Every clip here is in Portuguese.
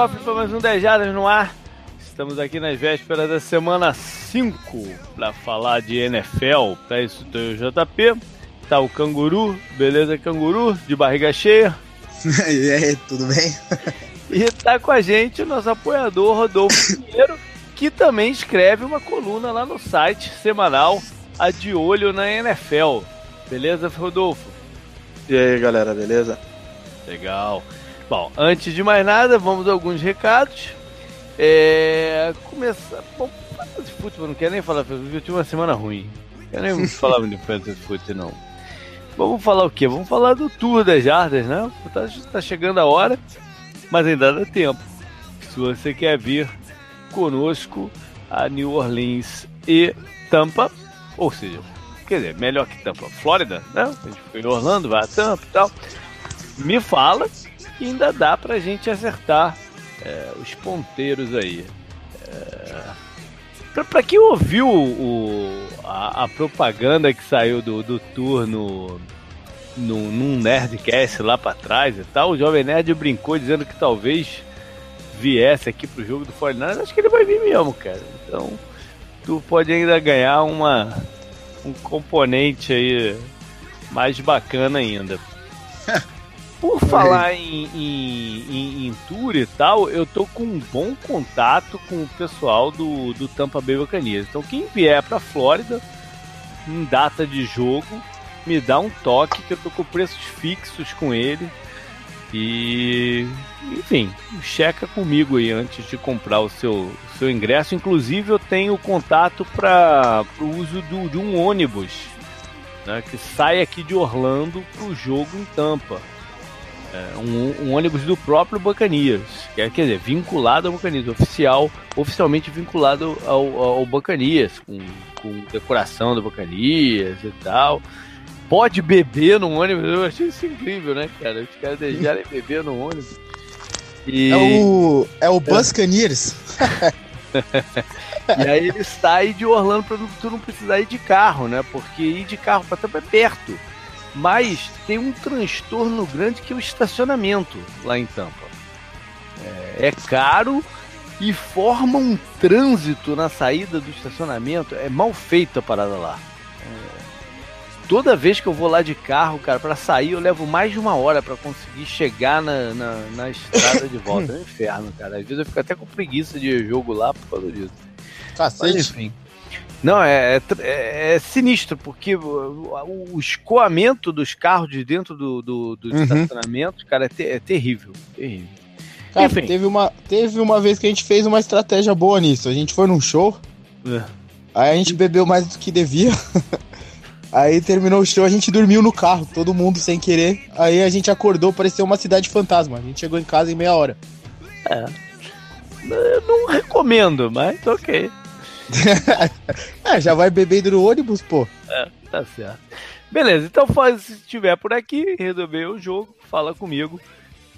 Cofre para mais um 10 Jardas no ar. Estamos aqui nas vésperas da semana 5 para falar de NFL. Tá isso, tem o JP, tá o Canguru, beleza, Canguru, de barriga cheia. e aí, tudo bem? e tá com a gente o nosso apoiador Rodolfo Pinheiro, que também escreve uma coluna lá no site semanal A De Olho na NFL. Beleza, Rodolfo? E aí, galera, beleza? Legal. Bom, antes de mais nada, vamos a alguns recados. É. Começar. Bom, Fantasy Football, não quero nem falar, eu tive uma semana ruim. Não quero nem falar de Fantasy Football, não. Vamos falar o quê? Vamos falar do Tour das Jardas, né? Tá, tá chegando a hora, mas ainda dá tempo. Se você quer vir conosco a New Orleans e Tampa, ou seja, quer dizer, melhor que Tampa, Flórida, né? A gente foi em Orlando, vai a Tampa e tal. Me fala ainda dá pra gente acertar é, os ponteiros aí. É, pra, pra quem ouviu o, a, a, propaganda que saiu do, do tour no, no, num Nerdcast lá pra trás e tal, o Jovem Nerd brincou dizendo que talvez viesse aqui pro jogo do Fortnite, acho que ele vai vir mesmo, cara. Então, tu pode ainda ganhar uma um componente aí mais bacana ainda. Por falar em, em, em, em, tour e tal, eu tô com um bom contato com o pessoal do, do Tampa Bay Buccaneers. Então quem vier pra Flórida, em data de jogo, me dá um toque que eu tô com preços fixos com ele. E enfim, checa comigo aí antes de comprar o seu, seu ingresso. Inclusive eu tenho contato para o uso do, de um ônibus né, que sai aqui de Orlando para o jogo em Tampa. É, um, um, ônibus do próprio Bacanias, é, quer dizer, vinculado ao Bacanias, oficial, oficialmente vinculado ao, ao Bacanias, com, com decoração do Bacanias e tal. Pode beber no ônibus, eu achei isso incrível, né, cara? Os caras deixarem beber no ônibus. E... É o, é o Buscaniers. e aí ele sai de Orlando pra tu não precisar ir de carro, né? Porque ir de carro pra Tampa é perto. Mas tem um transtorno grande que é o estacionamento lá em Tampa. É, é caro e forma um trânsito na saída do estacionamento. É mal feita a parada lá. É, toda vez que eu vou lá de carro, cara, para sair, eu levo mais de uma hora para conseguir chegar na, na, na, estrada de volta. É um inferno, cara. Às vezes eu fico até com preguiça de jogo lá por causa disso. Cacete. Mas, enfim. Não, é, é, é, é sinistro, porque o, o, escoamento dos carros de dentro do, do, do uhum. estacionamento, cara, é, te, é terrível. Terrível. Cara, Enfim. teve uma, teve uma vez que a gente fez uma estratégia boa nisso. A gente foi num show, é. aí a gente bebeu mais do que devia. aí terminou o show, a gente dormiu no carro, todo mundo sem querer. Aí a gente acordou, parecia uma cidade fantasma. A gente chegou em casa em meia hora. É. Eu não recomendo, mas ok. é, já vai bebendo no ônibus, pô. É, tá certo. Beleza, então faz, se estiver por aqui, resolver o jogo, fala comigo.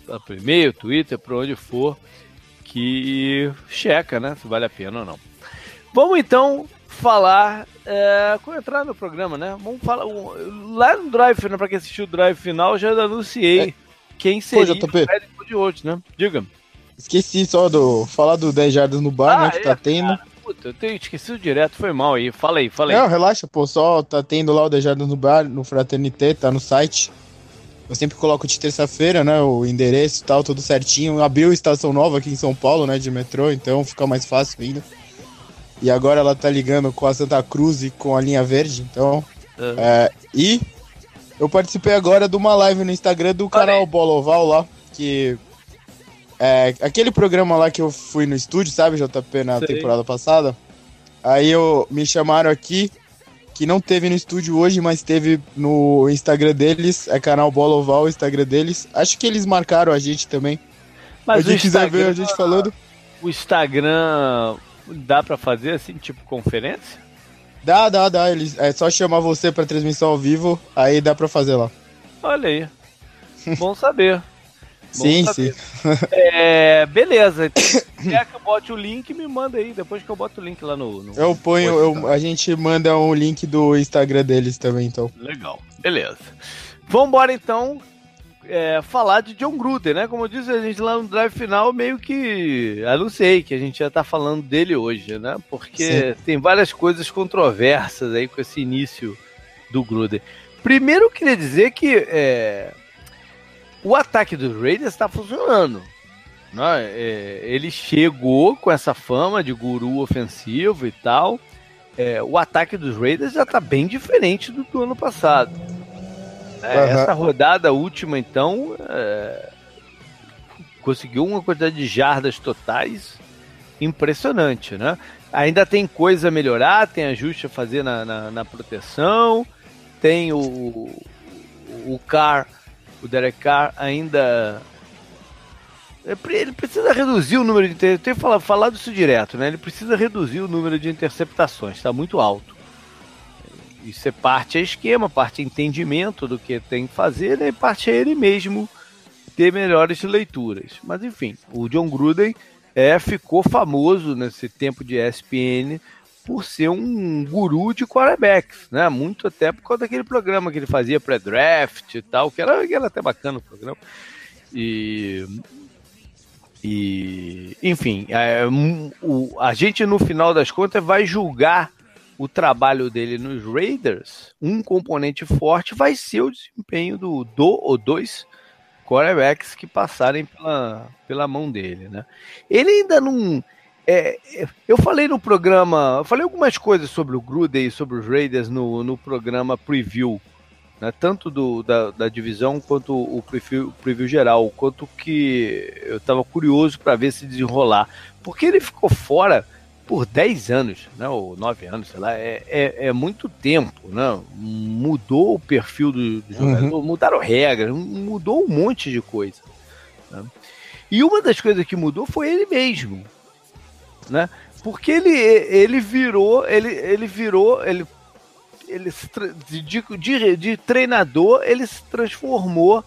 Tá por e-mail, Twitter, por onde for, que checa, né? Se vale a pena ou não. Vamos então falar. É, entrar no programa, né? Vamos falar. Lá no Drive, né, pra quem assistiu o Drive final, já anunciei é. quem seria Pô, o de hoje, né? Diga. Esqueci só do. Falar do 10 jardas no bar, né, ah, né? Que é, tá tendo. Cara. Puta, eu tenho esquecido direto, foi mal aí. Fala aí, fala aí. Não, relaxa, pô, só tá tendo lá o Dejado no bar, no Fraternité, tá no site. Eu sempre coloco de terça-feira, né, o endereço e tal, tudo certinho. Abriu estação nova aqui em São Paulo, né, de metrô, então fica mais fácil ainda. E agora ela tá ligando com a Santa Cruz e com a linha verde, então... Uhum. É, e eu participei agora de uma live no Instagram do canal Bola Oval lá, que é, aquele programa lá que eu fui no estúdio, sabe, JP, na Sei. temporada passada. Aí eu me chamaram aqui, que não teve no estúdio hoje, mas teve no Instagram deles, é canal Bola Oval, o Instagram deles. Acho que eles marcaram a gente também. Mas se quiser ver a gente falando. O Instagram dá para fazer assim, tipo conferência? Dá, dá, dá. Eles, é só chamar você pra transmissão ao vivo, aí dá pra fazer lá. Olha aí. Bom saber. Sim, sim. É, beleza. Quer que eu bote o link, me manda aí, depois que eu boto o link lá no. no eu ponho, eu, a gente manda um link do Instagram deles também, então. Legal, beleza. Vambora então. é, falar de John Gruden, né? Como eu disse, a gente lá no drive final meio que anunciei que a gente já tá falando dele hoje, né? Porque Sim. tem várias coisas controversas aí com esse início do Gruden. Primeiro, eu queria dizer que é, o ataque dos Raiders está funcionando. Né? É, ele chegou com essa fama de guru ofensivo e tal. É, o ataque dos Raiders já está bem diferente do, do ano passado. É, uhum. Essa rodada última, então, é, conseguiu uma quantidade de jardas totais impressionante, né? Ainda tem coisa a melhorar, tem ajuste a fazer na, na, na proteção, tem o, o Carr, o Derek Carr ainda é, ele precisa reduzir o número de eu tenho falado, falado isso direto, né? Ele precisa reduzir o número de interceptações, está muito alto. Isso é parte é esquema, parte é entendimento do que tem que fazer, né? e parte é ele mesmo ter melhores leituras. Mas enfim, o John Gruden é, ficou famoso nesse tempo de ESPN por ser um guru de quarterbacks, né? Muito até por causa daquele programa que ele fazia pré-draft e tal, que era, que era até bacana o programa. E, e enfim, é, o, a gente no final das contas vai julgar o trabalho dele nos Raiders, um componente forte vai ser o desempenho do, do ou dois quarterbacks que passarem pela, pela mão dele, né? Ele ainda não. É, eu falei no programa, eu falei algumas coisas sobre o Gruden e sobre os Raiders no, no programa preview, né? tanto do, da, da divisão quanto o preview, preview geral, quanto que eu estava curioso para ver se desenrolar, porque ele ficou fora por 10 anos, né, ou 9 anos, sei lá, é, é, é muito tempo, né? Mudou o perfil do, do jogador, uhum. mudaram regras, mudou um monte de coisa. Né? E uma das coisas que mudou foi ele mesmo, né? Porque ele, ele virou, ele, ele virou, ele, ele de, de, de treinador, ele se transformou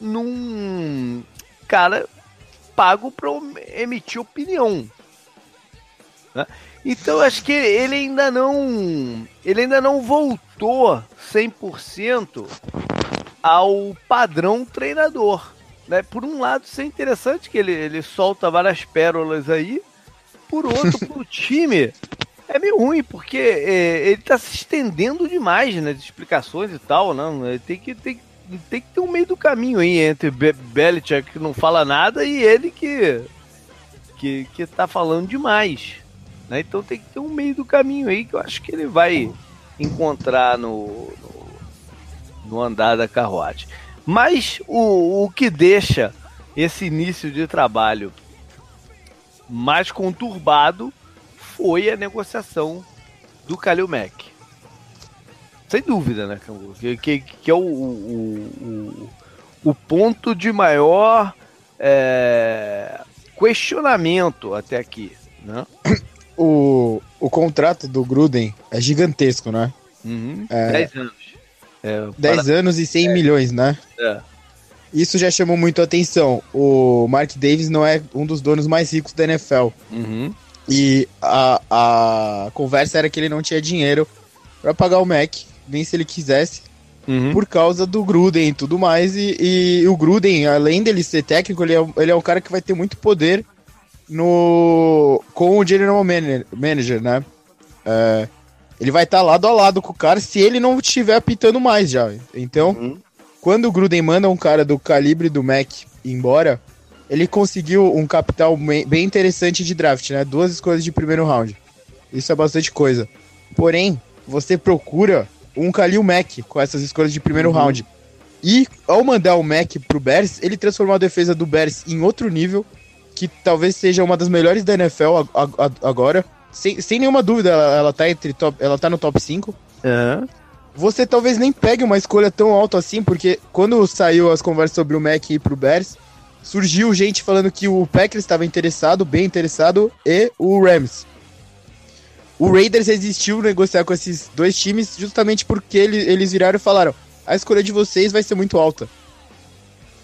num cara pago para emitir opinião, né? Então acho que ele ainda não. Ele ainda não voltou 100% ao padrão treinador. Né? Por um lado, isso é interessante que ele, ele solta várias pérolas aí. Por outro, pro time, é meio ruim, porque é, ele tá se estendendo demais nas né, explicações e tal. Ele tem que, tem, tem que ter um meio do caminho aí entre Be Belichick que não fala nada e ele que, que, que tá falando demais. Né? Então tem que ter um meio do caminho aí que eu acho que ele vai encontrar no, no, no andar da carruagem. Mas o, o que deixa esse início de trabalho mais conturbado foi a negociação do Kalil Mack. Sem dúvida, né, Que, que, que é o, o, o, o, ponto de maior é, questionamento até aqui. Né? o, o contrato do Gruden é gigantesco, né? Uhum. É, 10 anos. É, 10 para... anos e 100 é. milhões, né? É. Isso já chamou muito a atenção. O Mark Davis não é um dos donos mais ricos da NFL. Uhum. E a, a conversa era que ele não tinha dinheiro para pagar o Mac, nem se ele quisesse, uhum. por causa do Gruden e tudo mais. E, e, o Gruden, além dele ser técnico, ele é, ele é um cara que vai ter muito poder no com o General Manager, né? É, ele vai estar tá lado a lado com o cara se ele não estiver apitando mais já. Então, uhum. Quando o Gruden manda um cara do calibre do Mac embora, ele conseguiu um capital bem interessante de draft, né? Duas escolhas de primeiro round. Isso é bastante coisa. Porém, você procura um Kalil Mack com essas escolhas de primeiro uhum. round. E ao mandar o Mac pro Bears, ele transformou a defesa do Bears em outro nível que talvez seja uma das melhores da NFL agora. Sem, sem nenhuma dúvida, ela, ela, tá entre top, ela tá no top 5. Uhum. Você talvez nem pegue uma escolha tão alta assim, porque quando saiu as conversas sobre o Mac e pro Bears, surgiu gente falando que o Packers estava interessado, bem interessado, e o Rams. O Raiders resistiu negociar com esses dois times justamente porque ele, eles viraram e falaram: a escolha de vocês vai ser muito alta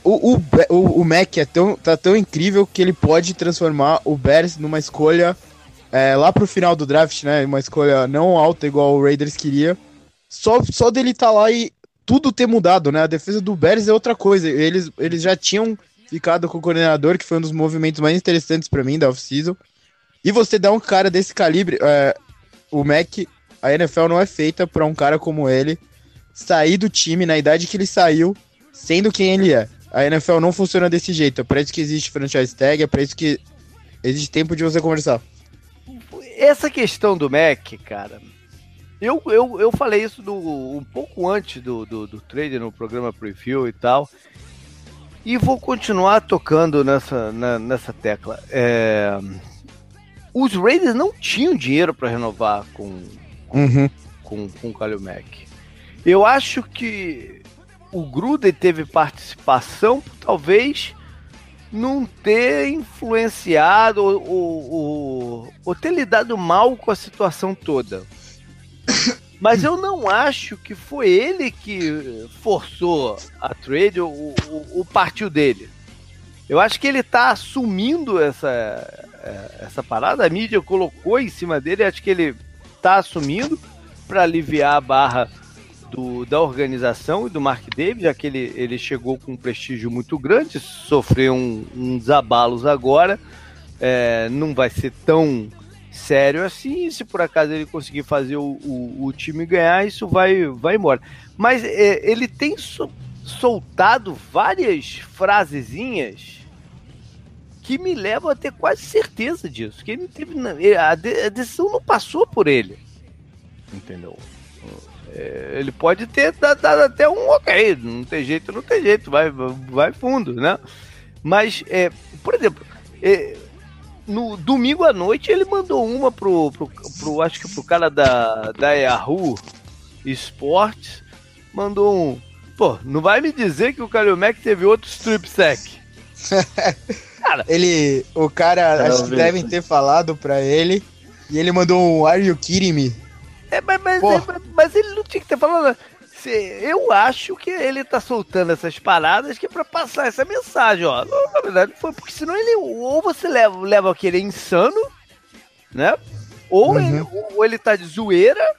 o, o, o, o Mac é tão, tá tão incrível que ele pode transformar o Bears numa escolha é, lá pro final do draft, né? Uma escolha não alta igual o Raiders queria. Só, só dele tá lá e tudo ter mudado, né? A defesa do Bears é outra coisa. Eles, eles já tinham ficado com o coordenador, que foi um dos movimentos mais interessantes para mim da off-season. E você dá um cara desse calibre, é, o Mac, a NFL não é feita para um cara como ele sair do time na idade que ele saiu, sendo quem ele é. A NFL não funciona desse jeito. É pra isso que existe franchise tag, é pra isso que existe tempo de você conversar. Essa questão do Mac, cara, eu, eu, eu falei isso do, um pouco antes do, do, do trade no programa preview e tal. E vou continuar tocando nessa, na, nessa tecla. É, os Raiders não tinham dinheiro para renovar com, uhum. com, com o Kalil Mack. Eu acho que o Gruden teve participação, talvez não ter influenciado ou, ou, ou, ou ter lidado mal com a situação toda. Mas eu não acho que foi ele que forçou a trade ou, o partiu dele. Eu acho que ele está assumindo essa, é, essa parada. A mídia colocou em cima dele. Acho que ele está assumindo para aliviar a barra do, da organização e do Mark David, já que ele, ele chegou com um prestígio muito grande, sofreu um, uns abalos agora. É, não vai ser tão sério assim. Se por acaso ele conseguir fazer o, o, o time ganhar, isso vai, vai embora. Mas é, ele tem so, soltado várias frasezinhas que me levam a ter quase certeza disso. Que ele teve, a, decisão não passou por ele. Entendeu? É, ele pode ter dado, dado, até um ok, não tem jeito, não tem jeito, vai, vai fundo, né? Mas, é, por exemplo, é, no domingo à noite ele mandou uma pro, pro, pro, acho que pro cara da, da Yahoo Sports, mandou um, pô, não vai me dizer que o Kalil Mack teve outro strip sack. cara, ele, o cara, acho que devem ter falado pra ele, e ele mandou um Are you kidding me? É, mas, mas, é, mas, ele não tinha que ter falado. Eu acho que ele tá soltando essas paradas que é pra passar essa mensagem, ó. Na verdade, foi porque senão ele. Ou você leva, leva aquele insano, né? Ou, uhum. ele, ou ele tá de zoeira,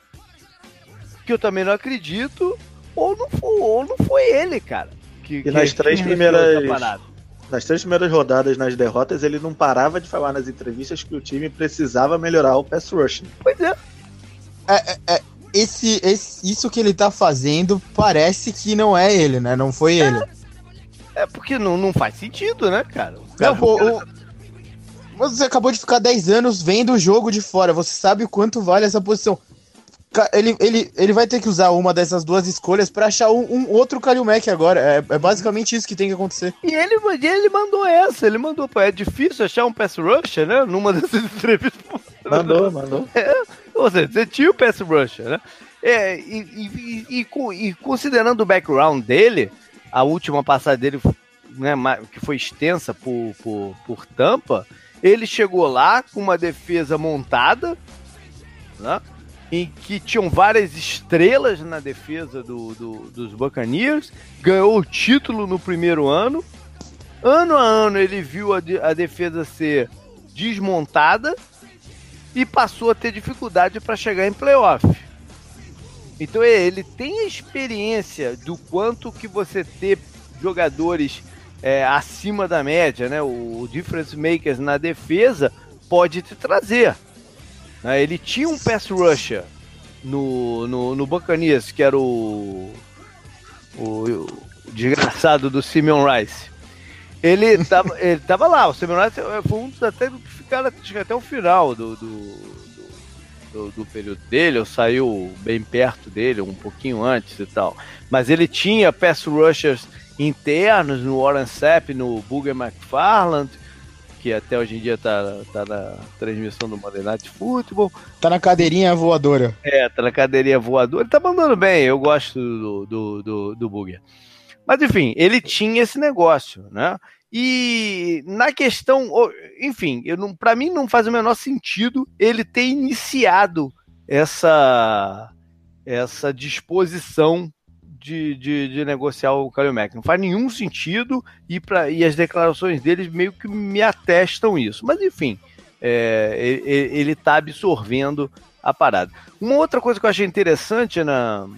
que eu também não acredito, ou não foi, ou não foi ele, cara. Que, e que nas três primeiras. Nas três primeiras rodadas, nas derrotas, ele não parava de falar nas entrevistas que o time precisava melhorar o pass rushing. Pois é. É, é, é, esse, esse, isso que ele tá fazendo parece que não é ele, né? Não foi ele. É, porque não, não faz sentido, né, cara? cara não, pô, cara... o... você acabou de ficar 10 anos vendo o jogo de fora. Você sabe o quanto vale essa posição. Ele, ele, ele vai ter que usar uma dessas duas escolhas para achar um, um, outro Kalil Mack agora. É, é, basicamente isso que tem que acontecer. E ele, ele mandou essa, ele mandou, pô, é difícil achar um pass rusher, né? Numa dessas entrevistas. Mandou, mandou. É, ou seja, você tinha o pass rusher, né? É, e, e, e, e, considerando o background dele, a última passada dele, né, que foi extensa por, por, por Tampa, ele chegou lá com uma defesa montada, né? em que tinham várias estrelas na defesa do, do, dos Buccaneers, ganhou o título no primeiro ano. Ano a ano ele viu a, a defesa ser desmontada e passou a ter dificuldade para chegar em playoff. Então é, ele tem a experiência do quanto que você ter jogadores é, acima da média, né? O, difference makers na defesa pode te trazer. Né? Ele tinha um pass rusher no, no, no Buccaneers, que era o, o, o desgraçado do Simeon Rice. Ele tava, ele tava lá, o Simeon Rice foi um dos até que ficaram até o final do, do, do, do período dele, ou saiu bem perto dele, um pouquinho antes e tal. Mas ele tinha pass rushers internos no Warren Sapp, no Booger McFarland, que até hoje em dia tá, tá na transmissão do Monday Night Football. Tá na cadeirinha voadora. É, tá na cadeirinha voadora. Ele tá mandando bem, eu gosto do, do, do, do Booger. Mas enfim, ele tinha esse negócio, né? E na questão, enfim, para mim não faz o menor sentido ele ter iniciado essa essa disposição de, de, de, negociar o Kalil Mack. Não faz nenhum sentido e, pra, e as declarações deles meio que me atestam isso. Mas enfim, é, ele está absorvendo a parada. Uma outra coisa que eu achei interessante na,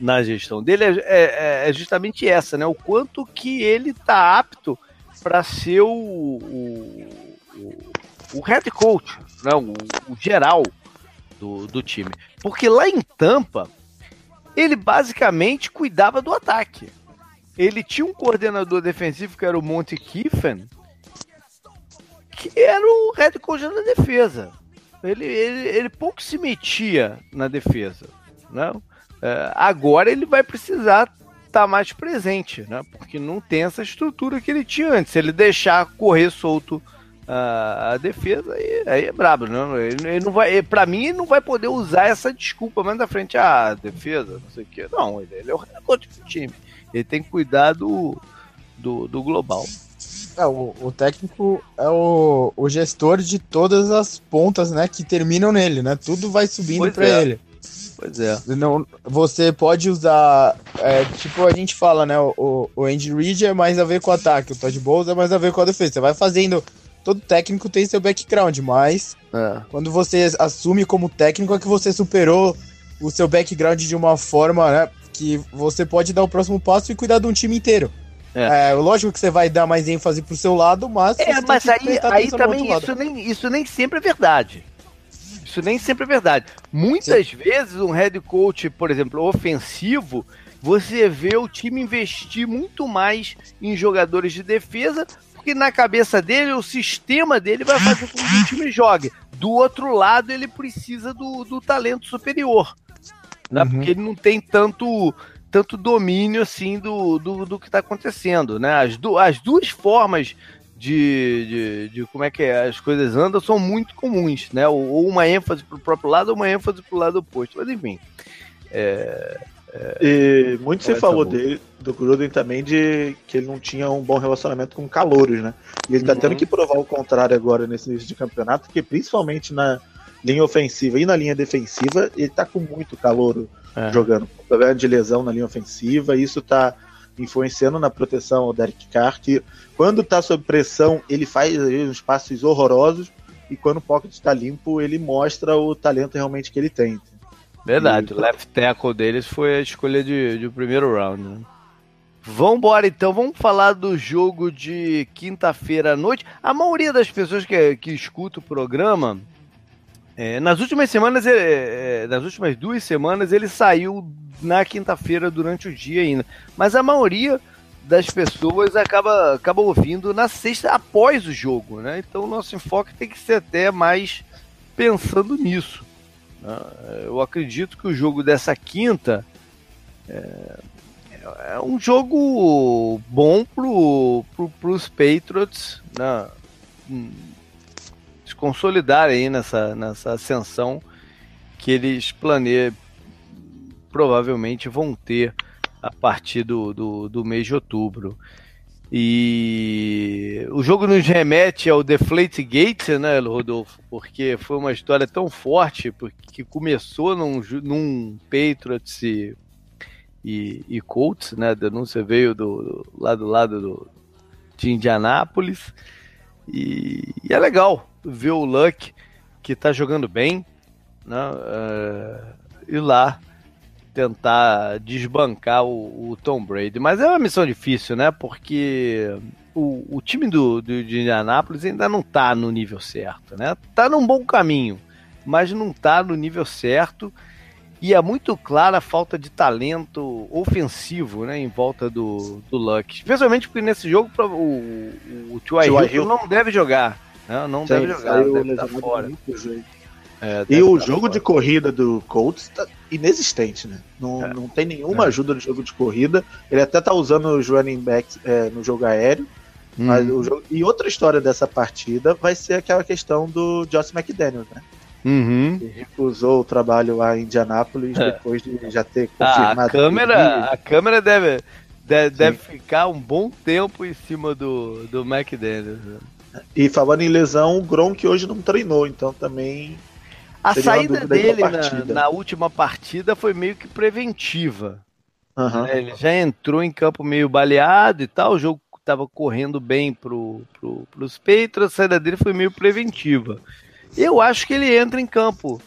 na gestão dele é, é, é, justamente essa, né? O quanto que ele tá apto para ser o, o, o, o, head coach, né? o, o geral do, do time. Porque lá em Tampa, ele basicamente cuidava do ataque. Ele tinha um coordenador defensivo que era o Monte Kiffen, que era o head coach da defesa. Ele, ele, ele pouco se metia na defesa. Não? Né? É, agora ele vai precisar estar tá mais presente, né? porque não tem essa estrutura que ele tinha antes. Se ele deixar correr solto a, a defesa, aí, aí, é brabo. Né? Ele, ele não vai, para mim, ele não vai poder usar essa desculpa mais da frente. Ah, defesa, não sei o quê. Não, ele, ele é o coach do time. Ele tem que cuidar do, do, do global. É, o, o, técnico é o, o, gestor de todas as pontas, né, que terminam nele, né? Tudo vai subindo para é. ele. Pois é. Não, você pode usar, é, tipo a gente fala, né? O, o Andy Reid é mais a ver com o ataque, o Todd Bowles é mais a ver com a defesa. Você vai fazendo, todo técnico tem seu background, mas é. quando você assume como técnico é que você superou o seu background de uma forma, né? Que você pode dar o próximo passo e cuidar de um time inteiro. É. é. lógico que você vai dar mais ênfase pro seu lado, mas. É, mas aí, aí também isso nem, isso nem sempre é verdade. Isso nem sempre é verdade. Muitas Sim. vezes um head coach, por exemplo, ofensivo, você vê o time investir muito mais em jogadores de defesa, porque na cabeça dele, o sistema dele vai fazer com que o time jogue. Do outro lado, ele precisa do, do talento superior. Né? Uhum. Porque ele não tem tanto tanto domínio assim do, do, do que está acontecendo, né? As, du as duas formas de, de, de, como é que é, as coisas andam são muito comuns, né? Ou, ou uma ênfase para o próprio lado ou uma ênfase para o lado oposto. Mas enfim. É, é, e muito se falou dele, do Gruden também, de que ele não tinha um bom relacionamento com calouros, né? E ele está uhum. tendo que provar o contrário agora nesse início de campeonato, porque principalmente na linha ofensiva e na linha defensiva, ele está com muito calouro é. jogando. Problema de lesão na linha ofensiva, isso está influenciando na proteção ao Derek Carr, que quando está sob pressão, ele faz uns passos horrorosos, e quando o pocket está limpo, ele mostra o talento realmente que ele tem. Verdade, e... o left tackle deles foi a escolha de, de primeiro round. Né? Vambora então, vamos falar do jogo de quinta-feira à noite. A maioria das pessoas que, que escuta o programa é, nas últimas semanas, é, é, nas últimas duas semanas, ele saiu na quinta-feira durante o dia ainda. Mas a maioria das pessoas acaba, acaba ouvindo na sexta após o jogo, né? Então o nosso enfoque tem que ser até mais pensando nisso. Né? Eu acredito que o jogo dessa quinta é, é um jogo bom pro, pro, pros Patriots, né? Se consolidarem aí nessa, nessa ascensão que eles planeiam, provavelmente vão ter a partir do, do, do, mês de outubro. E o jogo nos remete ao Deflate Gate, né, Rodolfo? Porque foi uma história tão forte, porque começou num, num Patriots e, e, e Colts, né? A denúncia veio do, do lá do lado do, de Indianápolis. E, e, é legal ver o Luck, que tá jogando bem, né? Uh, ir lá tentar desbancar o, o, Tom Brady. Mas é uma missão difícil, né? Porque o, o time do, do, de Indianápolis ainda não tá no nível certo, né? Tá num bom caminho, mas não tá no nível certo. E é muito clara a falta de talento ofensivo né, em volta do, do Luck. Especialmente porque nesse jogo o, o, o. Hill não deve jogar. Não, não Sim, deve jogar, deve estar fora. É, e o jogo fora. de corrida do Colts tá inexistente, né? Não, é. não tem nenhuma é. ajuda no jogo de corrida. Ele até tá usando os running backs é, no jogo aéreo. Hum. Mas o jogo... E outra história dessa partida vai ser aquela questão do Josh McDaniels, né? Uhum. Que recusou o trabalho lá em Indianápolis é. depois de já ter confirmado. Ah, a câmera, a câmera deve, deve, deve, ficar um bom tempo em cima do, do McDaniels. Né? E falando em lesão, o Gronk hoje não treinou, então também. A saída dele na, na, última partida foi meio que preventiva. Uhum. Ele já entrou em campo meio baleado e tal, o jogo estava correndo bem pro, pro, pros Patriots, a saída dele foi meio preventiva. Eu acho que ele entra em campo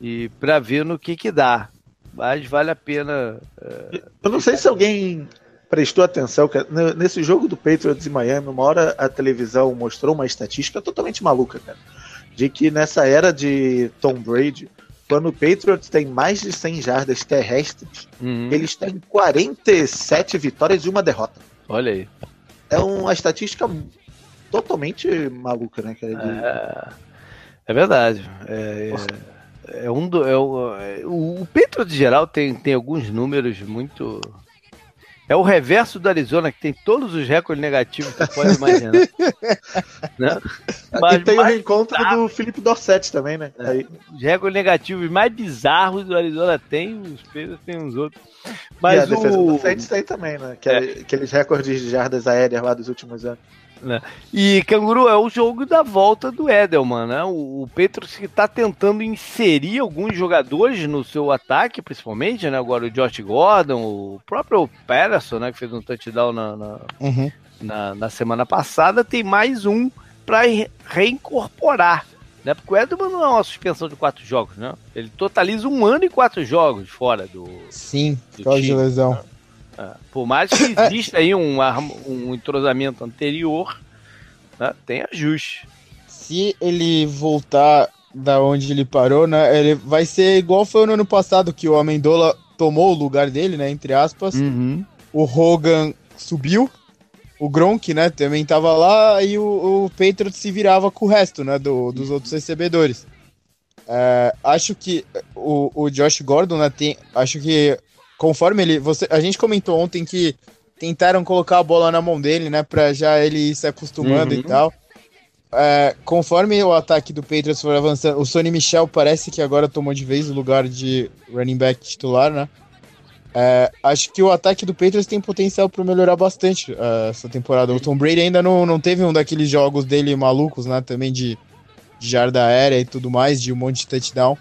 e para ver no que que dá. mas vale a pena. É... Eu não sei se alguém prestou atenção que nesse jogo do Patriots em Miami, uma hora a televisão mostrou uma estatística totalmente maluca, cara. De que nessa era de Tom Brady, quando o Patriots tem mais de 100 jardas terrestres, uhum. eles têm 47 vitórias e uma derrota. Olha aí. É uma estatística totalmente maluca, né? É, é verdade. É, é, é um do, é o, é, o, o Patriots, geral, tem, tem alguns números muito é o reverso do Arizona, que tem todos os recordes negativos que pode imaginar. né? Mas e tem o reencontro bizarro. do Felipe Dorset também, né? É. Aí. Os recordes negativos mais bizarros do Arizona tem, os Pedros tem uns outros. Mas e a defesa o... do Saints tem também, né? Que é. Aqueles recordes de jardas aéreas lá dos últimos anos. Né? E Canguru é o jogo da volta do Edelman, né? O, o Petros está tentando inserir alguns jogadores no seu ataque, principalmente, né? Agora o Josh Gordon, o próprio Patterson, né? Que fez um touchdown na, na, uhum. na, na semana passada, tem mais um para reincorporar. Né? Porque o Edelman não é uma suspensão de quatro jogos, né? Ele totaliza um ano e quatro jogos fora do. Sim, do causa de lesão. É, por mais que exista aí um, um entrosamento anterior, né, tem ajuste. Se ele voltar da onde ele parou, né, ele vai ser igual foi no ano passado, que o Amendola tomou o lugar dele, né, entre aspas. Uhum. O Hogan subiu, o Gronk, né, também tava lá, e o, o Patriot se virava com o resto, né, do, dos outros recebedores. É, acho que o, o Josh Gordon, né, tem, acho que conforme ele. Você, a gente comentou ontem que tentaram colocar a bola na mão dele, né? Pra já ele ir se acostumando uhum. e tal. É, conforme o ataque do Patriots for avançando, o Sonny Michel parece que agora tomou de vez o lugar de running back titular, né? É, acho que o ataque do Patriots tem potencial para melhorar bastante uh, essa temporada. O Tom Brady ainda não, não teve um daqueles jogos dele malucos, né? Também de, de jarda aérea e tudo mais, de um monte de touchdown.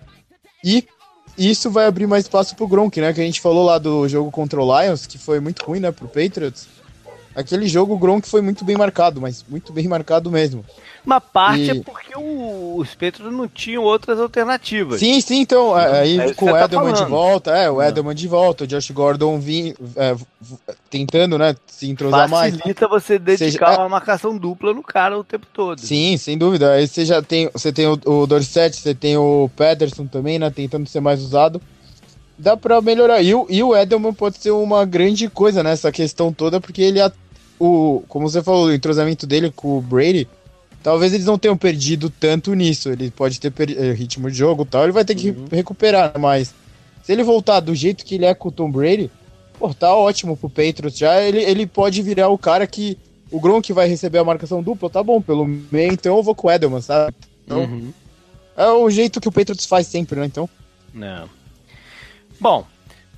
E isso vai abrir mais espaço pro Gronk, né? Que a gente falou lá do jogo contra o Lions, que foi muito ruim, né, pro Patriots. Aquele jogo o Gronk foi muito bem marcado, mas muito bem marcado mesmo. Uma parte e... é porque o, os Petros não tinham outras alternativas. Sim, sim, então, é, aí é com o tá Edelman tá de volta, é, o Edelman de volta, o Josh Gordon vim, é, tentando, né, se entrosar Facilita mais. Facilita você dedicar Seja, uma marcação dupla no cara o tempo todo. Sim, sem dúvida. Aí você já tem, você tem o, o Dorset, você tem o Pederson também, né, tentando ser mais usado. Dá pra melhorar. E o, e o Edelman pode ser uma grande coisa nessa questão toda, porque ele, o, como você falou, o entrosamento dele com o Brady Talvez eles não tenham perdido tanto nisso. Ele pode ter eh, ritmo de jogo e tal. Ele vai ter que uhum. recuperar, mas se ele voltar do jeito que ele é com o Tom Brady, pô, tá ótimo pro Patriots já. Ele, ele pode virar o cara que o Gronk vai receber a marcação dupla, tá bom, pelo meio, então eu vou com o Edelman, sabe? Então, uhum. é o jeito que o Patriots faz sempre, né? Então. Não. Bom,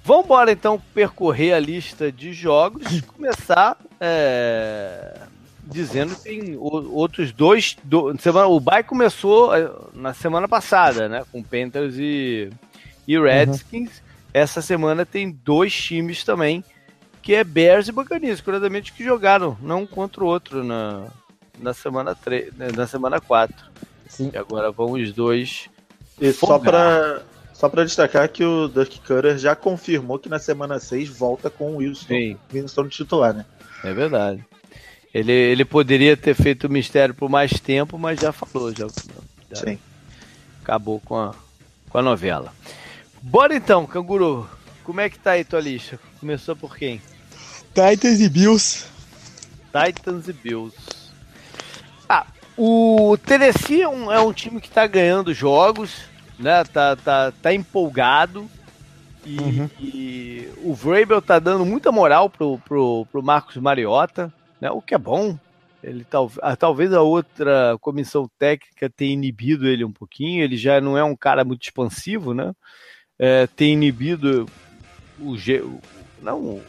vamos embora então percorrer a lista de jogos, começar é, dizendo que tem outros dois. Do, semana, o bye começou eh, na semana passada, né? Com Panthers e, e Redskins. Uhum. Essa semana tem dois times também, que é Bears e Buccaneers, curiosamente, que jogaram não um contra o outro na, na semana 3, né, na semana 4. Sim. E agora vão os dois. E só para só para destacar que o Dirk Cutter já confirmou que na semana 6 volta com o Wilson, Sim. Wilson titular, né? É verdade. Ele, ele poderia ter feito o mistério por mais tempo, mas já falou, já, já Sim. acabou com a, com a novela. Bora então, Canguru. Como é que tá aí tua lista? Começou por quem? Titans e Bills. Titans e Bills. Ah, o Tennessee é um, é um time que tá ganhando jogos, né? Tá, tá, tá empolgado. E, uhum. e o Vrabel tá dando muita moral pro, pro, pro Marcos Mariota né? o que é bom. Ele tal, ah, talvez a outra comissão técnica tenha inibido ele um pouquinho. Ele já não é um cara muito expansivo, né? É, tem inibido o, não,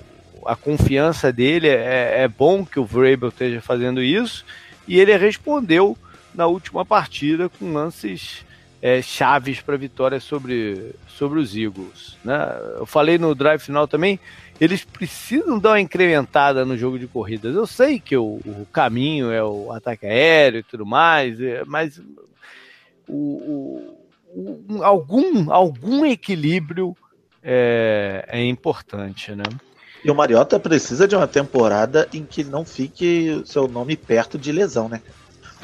a confiança dele. É, é bom que o Vrabel esteja fazendo isso. E ele respondeu na última partida com lances é, chaves para a vitória sobre, sobre os Eagles. Né? Eu falei no drive final também eles precisam dar uma incrementada no jogo de corridas. Eu sei que o, o caminho é o ataque aéreo e tudo mais, é, mas o, o, algum, algum equilíbrio é, é importante, né? E o Mariota precisa de uma temporada em que não fique seu nome perto de lesão, né?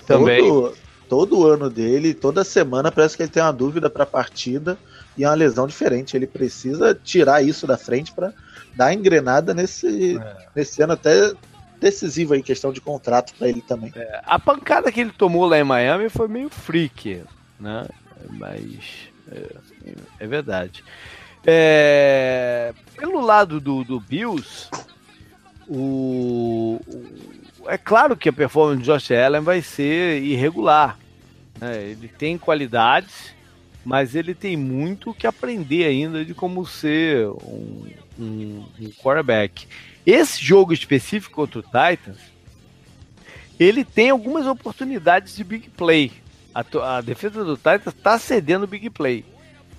Também. Todo, todo ano dele, toda semana parece que ele tem uma dúvida para a partida e é uma lesão diferente. Ele precisa tirar isso da frente para dar engrenada nesse, é. nesse ano até decisivo em questão de contrato para ele também. É, a pancada que ele tomou lá em Miami foi meio freak, né? Mas é, é verdade. É, pelo lado do, do Bills, o, o, é claro que a performance de Josh Allen vai ser irregular. Né? Ele tem qualidades, mas ele tem muito que aprender ainda de como ser um, um, um quarterback. Esse jogo específico contra o Titans, ele tem algumas oportunidades de big play. A, a defesa do Titans está cedendo big play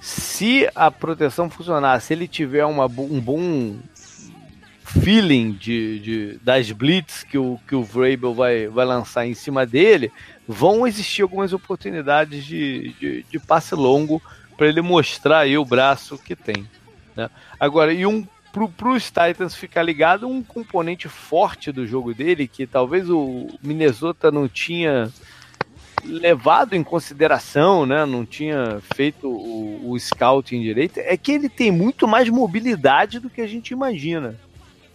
se a proteção funcionar, se ele tiver uma, um bom feeling de, de, das blitz que o, que o Vrabel vai, vai lançar em cima dele, vão existir algumas oportunidades de, de, de passe longo para ele mostrar aí o braço que tem. Né? Agora, e um para os Titans ficar ligado, um componente forte do jogo dele, que talvez o Minnesota não tinha levado em consideração, né, não tinha feito o, o scouting direito, é que ele tem muito mais mobilidade do que a gente imagina.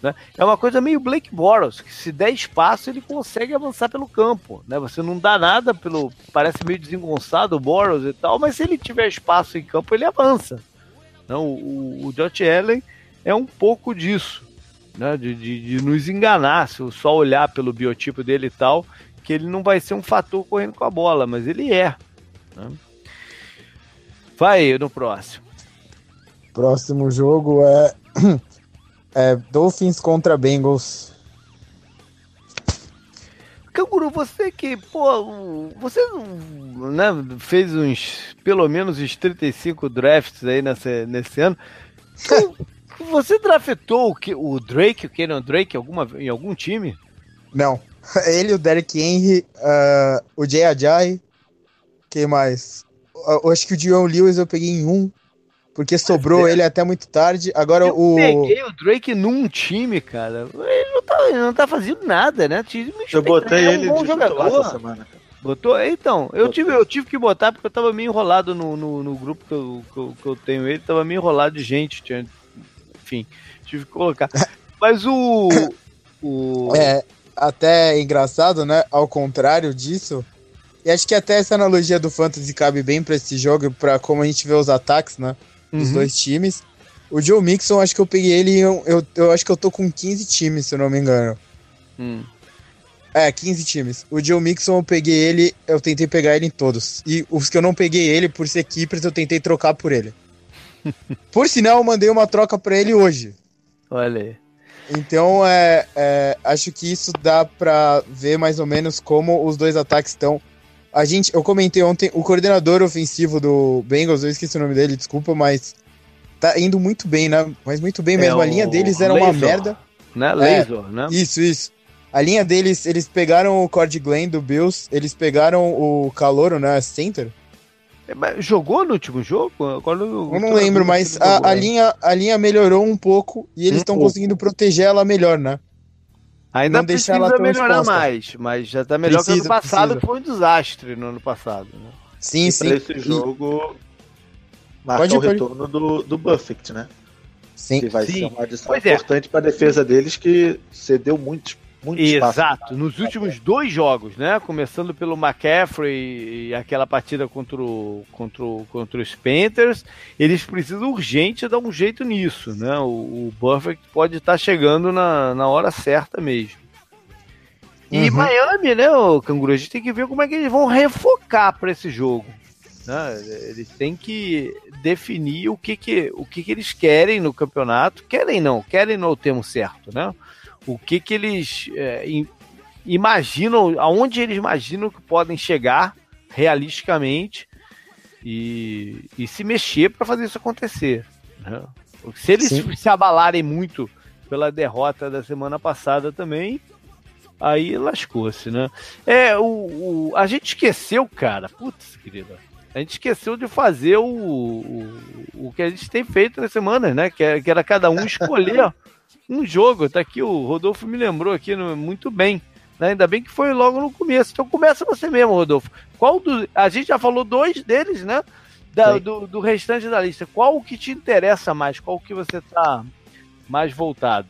Né? É uma coisa meio Blake Boros, que se der espaço ele consegue avançar pelo campo. Né? Você não dá nada pelo. Parece meio desengonçado o Boros e tal, mas se ele tiver espaço em campo, ele avança. Não, o, o Josh Allen é um pouco disso. Né? De, de, de nos enganar, se só olhar pelo biotipo dele e tal, que ele não vai ser um fator correndo com a bola, mas ele é. Né? Vai no próximo. Próximo jogo é, é Dolphins contra Bengals. Canguru, você que, pô, você né, fez uns, pelo menos uns 35 drafts aí nessa, nesse ano. Você draftou o, o Drake, o Kenan Drake, alguma, em algum time? Não. Ele, o Derek Henry, uh, o Jay Ajay. Quem mais? Eu acho que o Dion Lewis eu peguei em um. Porque sobrou é. ele até muito tarde. Agora eu o. Eu peguei o Drake num time, cara. Ele não tá, ele não tá fazendo nada, né? Eu botei é um ele bom de jogador. essa semana. Botou? Então, eu tive, eu tive que botar porque eu tava meio enrolado no, no, no grupo que eu, que eu, que, eu, tenho ele, tava meio enrolado de gente. Tinha, enfim, tive que colocar. Mas o. o... É, até engraçado, né? Ao contrário disso. E acho que até essa analogia do Fantasy cabe bem para esse jogo, para como a gente vê os ataques, né? Dos uhum. dois times. O Joe Mixon, acho que eu peguei ele. Eu, eu, eu, acho que eu tô com 15 times, se eu não me engano. Hum. É, 15 times. O Joe Mixon, eu peguei ele, eu tentei pegar ele em todos. E os que eu não peguei ele, por ser keepers, eu tentei trocar por ele. por sinal, eu mandei uma troca para ele hoje. Olha aí. Então, é, é, acho que isso dá para ver mais ou menos como os dois ataques estão. A gente, eu comentei ontem, o coordenador ofensivo do Bengals, eu esqueci o nome dele, desculpa, mas tá indo muito bem, né? Mas muito bem mesmo. É a linha deles era uma merda. Né? Laser, é, né? Isso, isso. A linha deles, eles pegaram o Cord Glenn do Bills, eles pegaram o Calouro, né? Center. É, jogou no último jogo? Agora, eu não lembro, mas a, a, linha, a linha melhorou um pouco e eles estão um conseguindo proteger ela melhor, né? Ainda não precisa ela melhorar exposta. mais, mas já tá melhor precisa, que ano passado, precisa. que foi um desastre no ano passado. Né? Sim, e sim. esse jogo e... marca pode, o retorno do, do Buffett, né? Sim. Que vai sim. ser uma adição pois é. importante é. para a defesa deles, que cedeu muitos muito Exato, nos últimos dois jogos, né? Começando pelo McCaffrey e aquela partida contra, o, contra, o, contra os Panthers, eles precisam urgente dar um jeito nisso, né? O, o Buffett pode estar chegando na, na hora certa mesmo. E uhum. Miami, né, o Canguru, a gente tem que ver como é que eles vão refocar para esse jogo. Né? Eles têm que definir o que, que, o que, que eles querem no campeonato. Querem não, querem no termo certo, né? O que que eles é, imaginam, aonde eles imaginam que podem chegar realisticamente e, e se mexer para fazer isso acontecer. Né? Se eles Sim. se abalarem muito pela derrota da semana passada também, aí lascou-se, né? É, o, o, a gente esqueceu, cara, putz, querida, a gente esqueceu de fazer o, o, o que a gente tem feito nas semanas, né? Que, é, que era cada um escolher um jogo. Tá aqui, o Rodolfo me lembrou aqui no, muito bem. Né? Ainda bem que foi logo no começo. Então começa você mesmo, Rodolfo. Qual do, a gente já falou dois deles, né? Da, do, do, restante da lista. Qual o que te interessa mais? Qual que você tá mais voltado?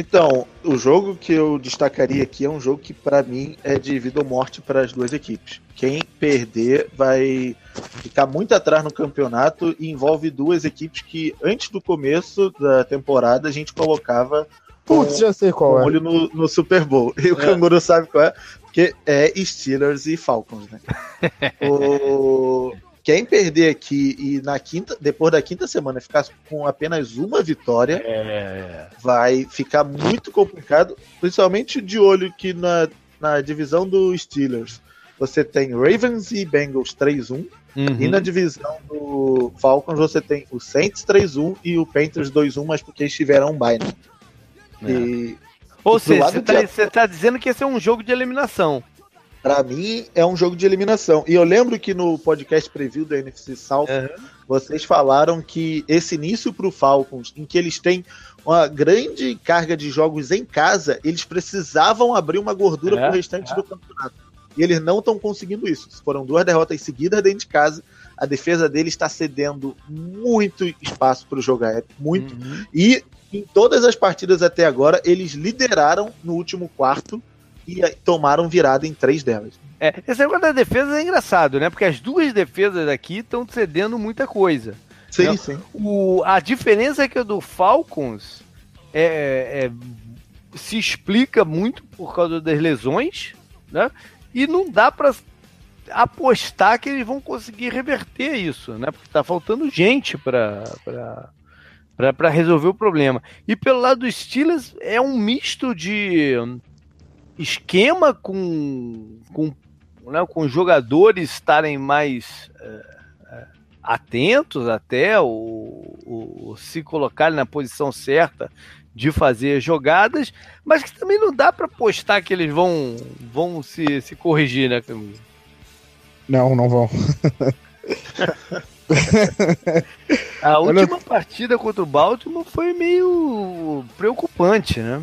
Então, o jogo que eu destacaria aqui é um jogo que para mim é de vida ou morte para as duas equipes. Quem perder vai ficar muito atrás no campeonato e envolve duas equipes que antes do começo da temporada a gente colocava Putz, já sei qual um é. olho no, no Super Bowl. E o é. Canguru sabe qual é, porque é Steelers e Falcons, né? o quem perder aqui e na quinta, depois da quinta semana ficar com apenas uma vitória, é. vai ficar muito complicado, principalmente de olho que na, na divisão do Steelers você tem Ravens e Bengals 3-1, uhum. e na divisão do Falcons você tem o Saints 3-1 e o Panthers 2-1, mas porque eles tiveram um bye, né? É. E, Ou e seja, você está de... tá dizendo que esse é um jogo de eliminação. Para mim, é um jogo de eliminação. E eu lembro que no podcast preview da NFC South, uhum. vocês falaram que esse início para o Falcons, em que eles têm uma grande carga de jogos em casa, eles precisavam abrir uma gordura é, para o restante é. do campeonato. E eles não estão conseguindo isso. Foram duas derrotas seguidas dentro de casa. A defesa deles está cedendo muito espaço para o jogo aéreo, muito. Uhum. E em todas as partidas até agora, eles lideraram no último quarto e tomaram virada em três delas. É, esse negócio da defesa é engraçado, né? Porque as duas defesas aqui estão cedendo muita coisa. Sim, né? sim. O, a diferença é que o do Falcons é, é, se explica muito por causa das lesões, né? E não dá para apostar que eles vão conseguir reverter isso, né? Porque tá faltando gente para para resolver o problema. E pelo lado dos Steelers é um misto de esquema com, com, né, com jogadores estarem mais é, atentos até, ou, ou, se colocarem na posição certa de fazer jogadas, mas que também não dá para postar que eles vão, vão se, se corrigir, né, Camilo? Não, não vão. A última partida contra o Baltimore foi meio preocupante, né?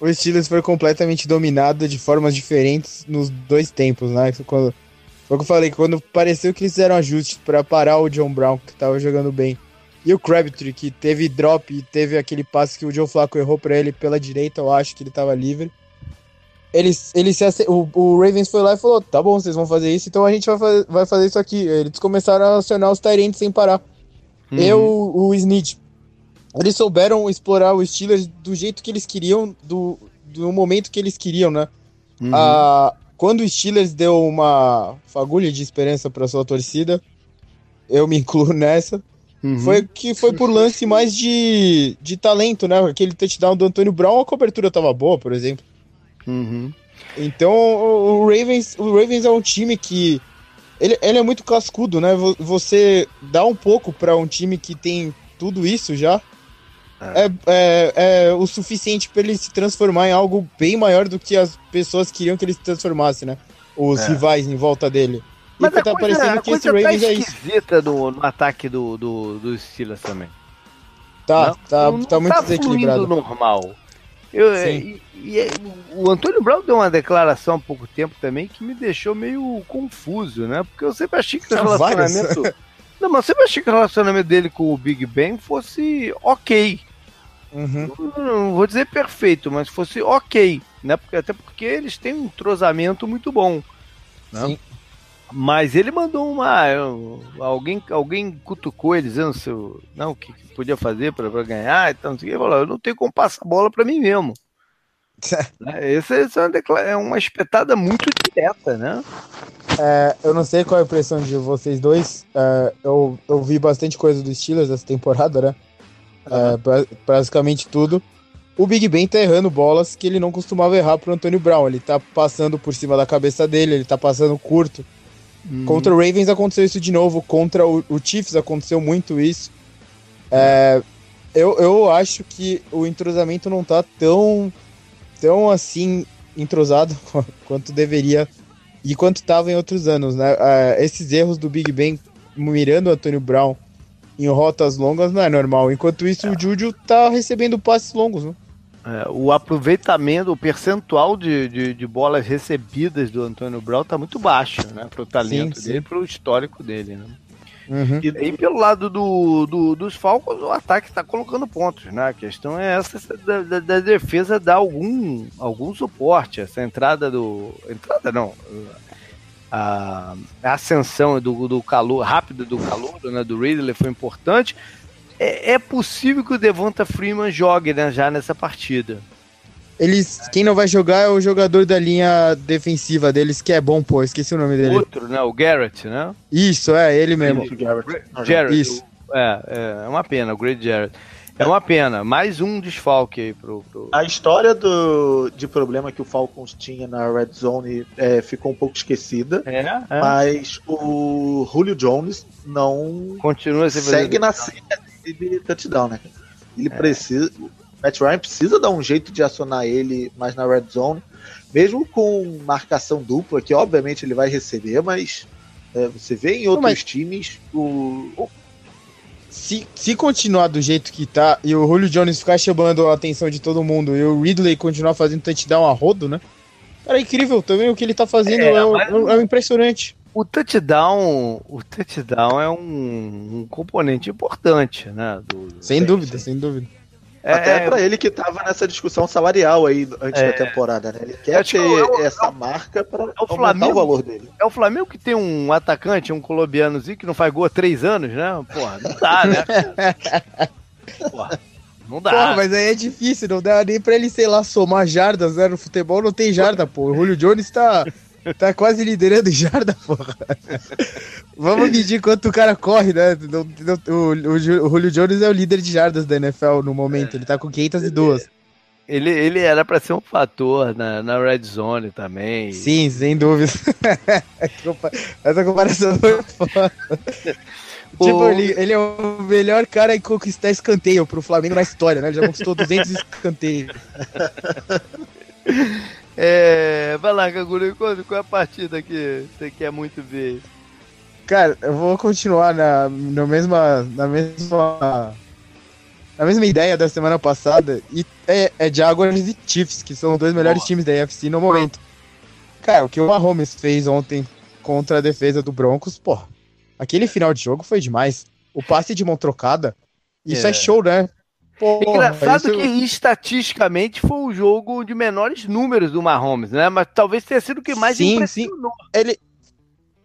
O Steelers foi completamente dominado de formas diferentes nos dois tempos, né? Quando, foi o que eu falei, quando pareceu que eles fizeram ajustes para parar o John Brown, que tava jogando bem, e o Crabtree, que teve drop e teve aquele passe que o Joe Flacco errou para ele pela direita, eu acho que ele tava livre. Eles, eles se, o, o, Ravens foi lá e falou: tá bom, vocês vão fazer isso, então a gente vai, fazer, vai fazer isso aqui. Eles começaram a acionar os Tyrants sem parar. Uhum. Eu, o Snitch, eles souberam explorar o Steelers do jeito que eles queriam, do, do momento que eles queriam, né? Uhum. Ah, quando o Steelers deu uma fagulha de esperança para sua torcida, eu me incluo nessa. Uhum. Foi que foi por lance mais de, de talento, né? Aquele touchdown do Antônio Brown, a cobertura tava boa, por exemplo. Uhum. Então o, Ravens, o Ravens é um time que ele, ele é muito cascudo, né? Você dá um pouco para um time que tem tudo isso já é, é, é o suficiente para ele se transformar em algo bem maior do que as pessoas queriam que ele se transformasse, né? Os é. rivais em volta dele. Mas e tá coisa, parecendo que esse tá Ravens tá é isso. esquisita no, no ataque do, do, do Steelers também. Tá, não, tá, não, tá muito tá desequilibrado. normal. Eu, e, e, o Antônio Brown deu uma declaração há pouco tempo também que me deixou meio confuso, né? Porque eu sempre achei que o relacionamento. Não, mas eu sempre achei que o relacionamento dele com o Big Ben fosse ok. Uhum. Não, não, vou dizer perfeito, mas fosse ok, né? Porque, até porque eles têm um entrosamento muito bom. Né? Sim. Mas ele mandou uma. Alguém, alguém cutucou ele dizendo se eu, não, o que, podia fazer para ganhar e tal. Ele falou: eu não tenho como passar a bola para mim mesmo. né? Essa, é, uma, é uma espetada muito direta, né? É, eu não sei qual é a impressão de vocês dois. É, eu, eu vi bastante coisa dos Steelers essa temporada, né? É, basicamente tudo. O Big Ben tá errando bolas que ele não costumava errar pro Antônio Brown. Ele tá passando por cima da cabeça dele, ele tá passando curto. Hum. Contra o Ravens aconteceu isso de novo, contra o, o Chiefs aconteceu muito isso. É, eu, eu acho que o entrosamento não tá tão, tão assim entrosado quanto deveria e quanto estava em outros anos, né? Uh, esses erros do Big Ben mirando o Antônio Brown em rotas longas não é normal. Enquanto isso, é. o Júlio tá recebendo passes longos, né? É, o aproveitamento, o percentual de, de, de, bolas recebidas do Antônio Brown tá muito baixo, né? Pro talento sim, sim. dele, pro histórico dele, né? Uhum. E, e, pelo lado do, do, dos Falcons, o ataque está colocando pontos, né? A questão é essa da, da, da, defesa dar algum, algum suporte. Essa entrada do. Entrada não. A, a ascensão do, do calor, rápida do calor, né? Do Ridley foi importante. É, é possível que o Devonta Freeman jogue né, já nessa partida. Eles, quem não vai jogar é o jogador da linha defensiva deles, que é bom, pô, esqueci o nome dele. Outro, né? O Garrett, né? Isso, é, ele mesmo. Garrett. Isso. É, é, é uma pena, o Great Jarrett. É uma pena, mais um desfalque aí pro, pro... A história do, de problema que o Falcons tinha na Red Zone é, ficou um pouco esquecida. É, é. Mas o Julio Jones não Continua segue na cena de touchdown, né? Ele é. precisa. Matt Ryan precisa dar um jeito de acionar ele mais na red zone, mesmo com marcação dupla, que obviamente ele vai receber, mas é, você vê em outros mas... times o. Se, se continuar do jeito que tá e o Julio Jones ficar chamando a atenção de todo mundo e o Ridley continuar fazendo touchdown a rodo, né? Cara, é incrível também o que ele tá fazendo, é, é, é impressionante. O touchdown, o touchdown é um, um componente importante, né? Do, sem dúvida, sem dúvida. É, Até é, para ele que estava nessa discussão salarial aí antes é, da temporada, né? Ele quer ter é essa marca para é aumentar Flamengo, o valor dele. É o Flamengo que tem um atacante, um colombianozinho que não faz gol há três anos, né? Porra, não dá, né? Porra, não dá. Porra, mas aí é difícil, não dá nem pra ele, sei lá, somar jardas, né? No futebol não tem jarda, pô. O Julio Jones tá Tá quase liderando jarda, porra. Vamos medir quanto o cara corre, né? O, o, o, Julio Jones é o líder de jardas da NFL no momento. Ele tá com 502. Ele, ele era para ser um fator na, na Red Zone também. Sim, sem dúvida. Essa comparação foi foda. Tipo, ele, ele, é o melhor cara em conquistar escanteio pro Flamengo na história, né? Ele já conquistou 200 escanteios. É, vai lá, Kaguru, qual, qual é a partida que você quer muito ver? Cara, eu vou continuar na, na mesma. Na mesma. Na mesma ideia da semana passada. E é, é Jaguars e Chiefs, que são os dois melhores times da AFC no momento. Cara, o que o Mahomes fez ontem contra a defesa do Broncos, pô. Aquele final de jogo foi demais. O passe de mão trocada. Isso é, é show, né? Porra, Engraçado isso... que estatisticamente foi o jogo de menores números do Mahomes, né? Mas talvez tenha sido o que mais sim, impressionou. Sim, ele...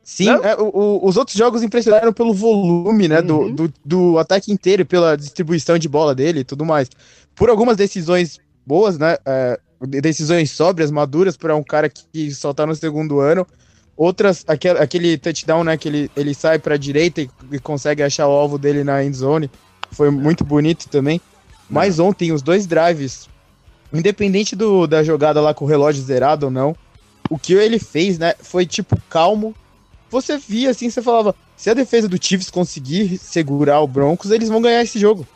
sim é, o, o, os outros jogos impressionaram pelo volume, né? Uhum. Do, do, do, ataque inteiro, pela distribuição de bola dele e tudo mais. Por algumas decisões boas, né? É, decisões sóbrias, maduras para um cara que só tá no segundo ano. Outras, aquele, aquele touchdown, né? Que ele, ele sai para a direita e, e consegue achar o alvo dele na end zone. Foi muito bonito também. Mas ontem, os dois drives, independente do, da jogada lá com o relógio zerado ou não, o que ele fez, né, foi tipo calmo. Você via assim, você falava, se a defesa do Chiefs conseguir segurar o Broncos, eles vão ganhar esse jogo.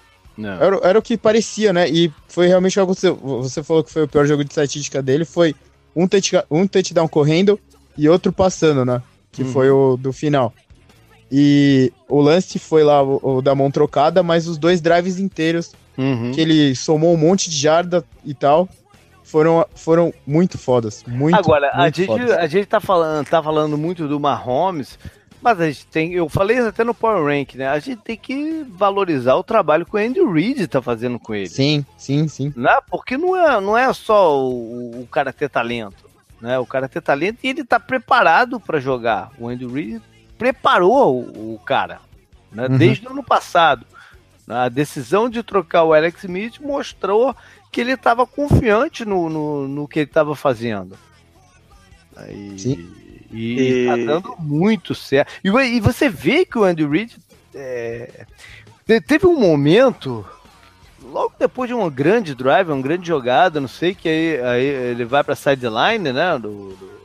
Era, era, o que parecia, né? E foi realmente o que aconteceu. Você falou que foi o pior jogo de estatística dele, foi um, touchdown, um touchdown correndo e outro passando, né? Que uhum. foi o do final. E o lance foi lá o, o da mão trocada, mas os dois drives inteiros uhum. que ele somou um monte de jarda e tal. Foram, foram muito fodas. Muito, Agora, muito a, gente, fodas. a gente tá falando, tá falando muito do Mahomes, mas a gente tem. Eu falei até no Power Rank, né? A gente tem que valorizar o trabalho que o Andy Reid tá fazendo com ele. Sim, sim, sim. Né? Porque não é, não é só o, o cara ter talento. Né? O cara ter talento e ele tá preparado para jogar. O Andy Reid preparou o, o cara. Né? Uhum. Desde o ano passado. A decisão de trocar o Alex Smith mostrou que ele estava confiante no, no, no, que ele estava fazendo. E, Sim. E, está dando muito certo. E, e, você vê que o Andy Reid é, teve um momento, logo depois de uma grande drive, uma grande jogada, não sei, que aí, aí ele vai para sideline, né? Do, do,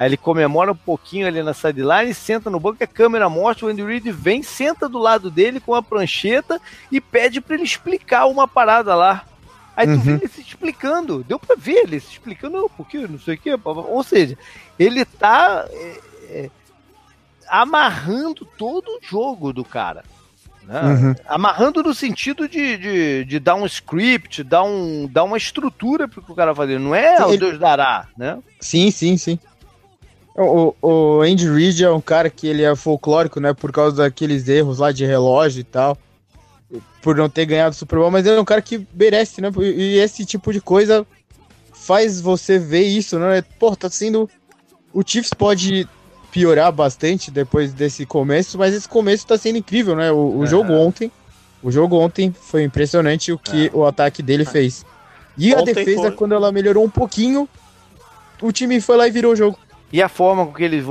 Aí ele comemora um pouquinho ali na sideline, senta no banco, a câmera mostra, o Andy Reid vem, senta do lado dele com a prancheta e pede para ele explicar uma parada lá. Aí tu uhum. vê ele se explicando, deu pra ver ele se explicando, não, porque não sei o que, ou seja, ele tá é, é, amarrando todo o jogo do cara. Né? Uhum. Amarrando no sentido de, de, de, dar um script, dar, um, dar uma estrutura para o cara fazer. Não é o Deus dará, né? Sim, sim, sim. O, o Andy Reid é um cara que ele é folclórico, né? Por causa daqueles erros lá de relógio e tal. Por não ter ganhado o Super Bowl, mas ele é um cara que merece, né? E esse tipo de coisa faz você ver isso, né? Pô, tá sendo. O Chiefs pode piorar bastante depois desse começo, mas esse começo tá sendo incrível, né? O, o é. jogo ontem. O jogo ontem foi impressionante o que é. o ataque dele fez. E ontem a defesa, foi... quando ela melhorou um pouquinho, o time foi lá e virou o jogo. E a forma com que eles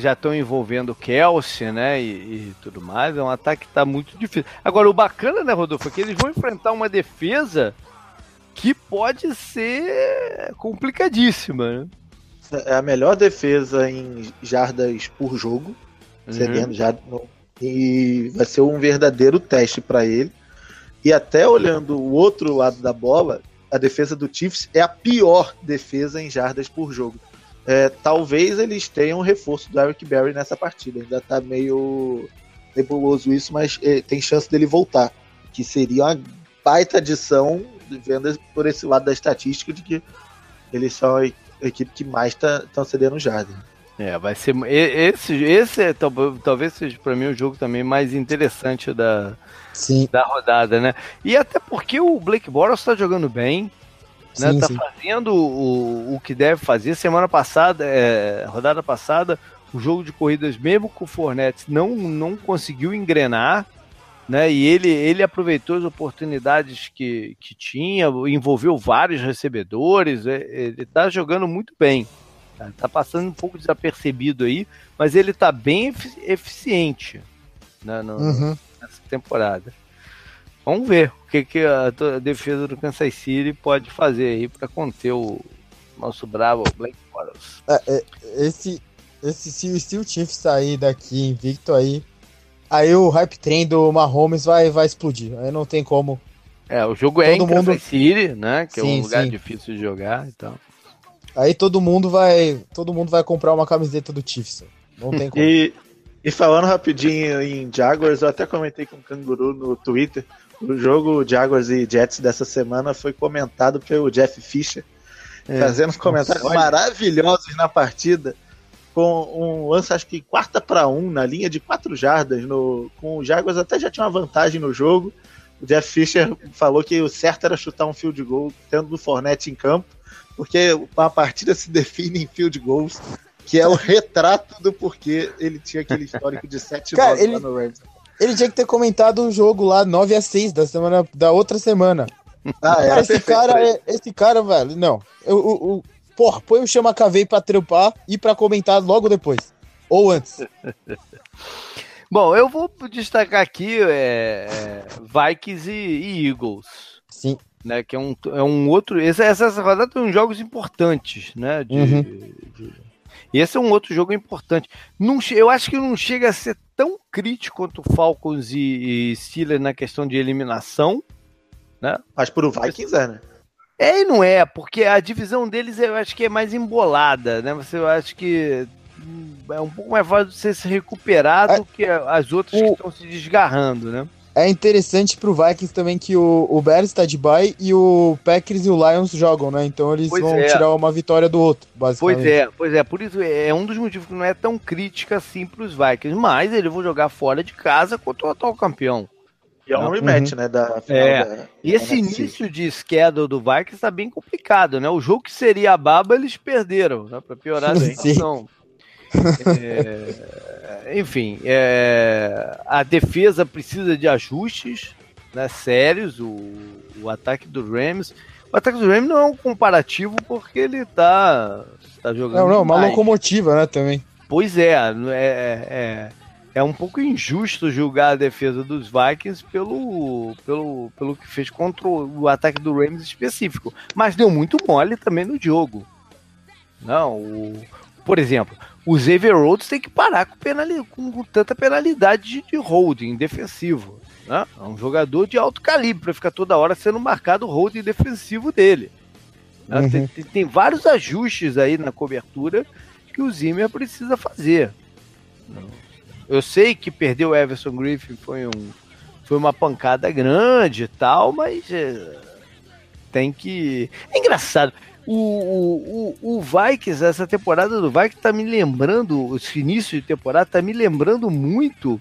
já estão envolvendo o Kelsey, né? E, e, tudo mais, é um ataque que tá muito difícil. Agora, o bacana, né, Rodolfo, é que eles vão enfrentar uma defesa que pode ser complicadíssima, né? É a melhor defesa em jardas por jogo, uhum. cedendo já e vai ser um verdadeiro teste para ele. E até olhando o outro lado da bola, a defesa do Chiefs é a pior defesa em jardas por jogo. É, talvez eles tenham um reforço do Eric Berry nessa partida. Ainda tá meio nebuloso isso, mas é, tem chance dele voltar. Que seria uma baita adição, vendo por esse lado da estatística, de que eles são a equipe que mais estão tá, cedendo jardas. É, vai ser. Esse, esse é, talvez seja para mim o jogo também mais interessante da, Sim. da rodada, né? E até porque o Blake Bortles está jogando bem, né? Sim, tá sim. fazendo o, o que deve fazer. Semana passada, é, rodada passada, o jogo de corridas, mesmo com o Fornette, não, não conseguiu engrenar. Né, e ele, ele aproveitou as oportunidades que, que tinha, envolveu vários recebedores, é, ele está jogando muito bem. Tá, tá passando um pouco desapercebido aí, mas ele tá bem eficiente né, no, uhum. nessa temporada. Vamos ver o que, que a, a, defesa do Kansas City pode fazer aí para conter o nosso bravo Blake Bortles. É, é, esse, esse, se, o Chiefs sair daqui invicto aí, aí o hype trem do Mahomes vai, vai explodir. Aí não tem como. É, o jogo é Todo em mundo... Kansas City, né? Que sim, é um lugar sim. difícil de jogar, então. Aí todo mundo vai, todo mundo vai comprar uma camiseta do Chiefs. Não tem como. e, e falando rapidinho em Jaguars, eu até comentei com o Canguru no Twitter. O jogo Jaguars e Jets dessa semana foi comentado pelo Jeff Fisher, é, fazendo comentários olha. maravilhosos na partida, com um lance, acho que quarta para um, na linha de quatro jardas, no, com o Jaguars até já tinha uma vantagem no jogo. O Jeff Fisher falou que o certo era chutar um field goal, tendo o Fornette em campo porque a partida se define em field goals, que é o retrato do porquê ele tinha aquele histórico de 7 Cara, ele, no Rams. Ele tinha que ter comentado o jogo lá 9 a 6 da semana da outra semana. Ah, cara, esse cara, é, esse cara, velho, não. Eu, eu, eu, porra, põe o Chama Cavei pra trepar e pra comentar logo depois. Ou antes. Bom, eu vou destacar aqui é, é Vikings e, e Eagles. Sim né? Que é um, é um outro. Essa, essa rodada tem uns jogos importantes, né? De, uhum. de, esse é um outro jogo importante. Não, eu acho que não chega a ser tão crítico quanto Falcons e, e Steelers na questão de eliminação, né? Mas pro Vikings é, né? É e não é, porque a divisão deles eu acho que é mais embolada, né? Você eu acho que é um pouco mais fácil de você se recuperar é, do que as outras o, que estão se desgarrando, né? É interessante pro Vikings também que o, o Bears está de bye e o Packers e o Lions jogam, né? Então eles pois vão é. tirar uma vitória do outro, basicamente. Pois é, pois é. Por isso é um dos motivos que não é tão crítica assim pros Vikings. Mas eles vão jogar fora de casa contra o atual campeão. E é um rematch, uhum. né? Da é. Da, e esse início de schedule do Vikings tá bem complicado, né? O jogo que seria a baba, eles perderam, né? Pra piorar a situação. É, enfim, é, a defesa precisa de ajustes né, sérios. O, o ataque do Rams. O ataque do Rams não é um comparativo porque ele tá, tá jogando. Não, não, uma locomotiva, né, também. Pois é, é, é, é um pouco injusto julgar a defesa dos Vikings pelo, pelo, pelo que fez contra o ataque do Rams específico. Mas deu muito mole também no jogo. Não, o, por exemplo, o Xavier Rhodes tem que parar com, penali com, tanta penalidade de, de holding defensivo. Né? É um jogador de alto calibre para ficar toda hora sendo marcado o holding defensivo dele. Né? Uhum. Tem, tem, tem, vários ajustes aí na cobertura que o Zimmer precisa fazer. Eu sei que perder o Everson Griffin foi, um, foi uma pancada grande e tal, mas é, tem que. É engraçado. O, o, o, o Vikings, essa temporada do Vikings tá me lembrando, esse início de temporada tá me lembrando muito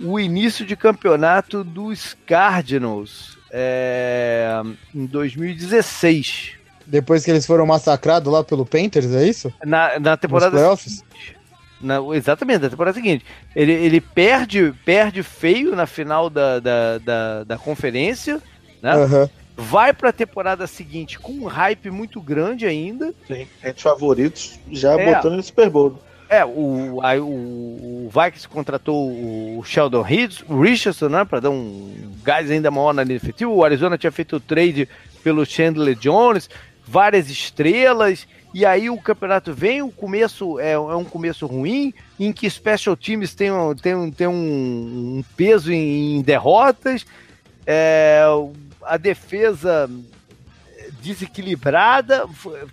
o início de campeonato dos Cardinals é, em 2016. Depois que eles foram massacrados lá pelo Panthers, é isso? Na, na temporada seguinte. Na, exatamente, na temporada seguinte. Ele, ele perde, perde feio na final da, da, da, da conferência, né? Uhum vai para a temporada seguinte com um hype muito grande ainda. Sim, entre favoritos, já é, botando no Super Bowl. É, o, a, o, o Vikings contratou o Sheldon o Richardson, né, para dar um gás ainda maior na linha efetiva. O Arizona tinha feito o trade pelo Chandler Jones, várias estrelas, e aí o campeonato vem, o começo é, é um começo ruim, em que special teams tem, tem, tem um, um peso em, em derrotas. É, a defesa desequilibrada,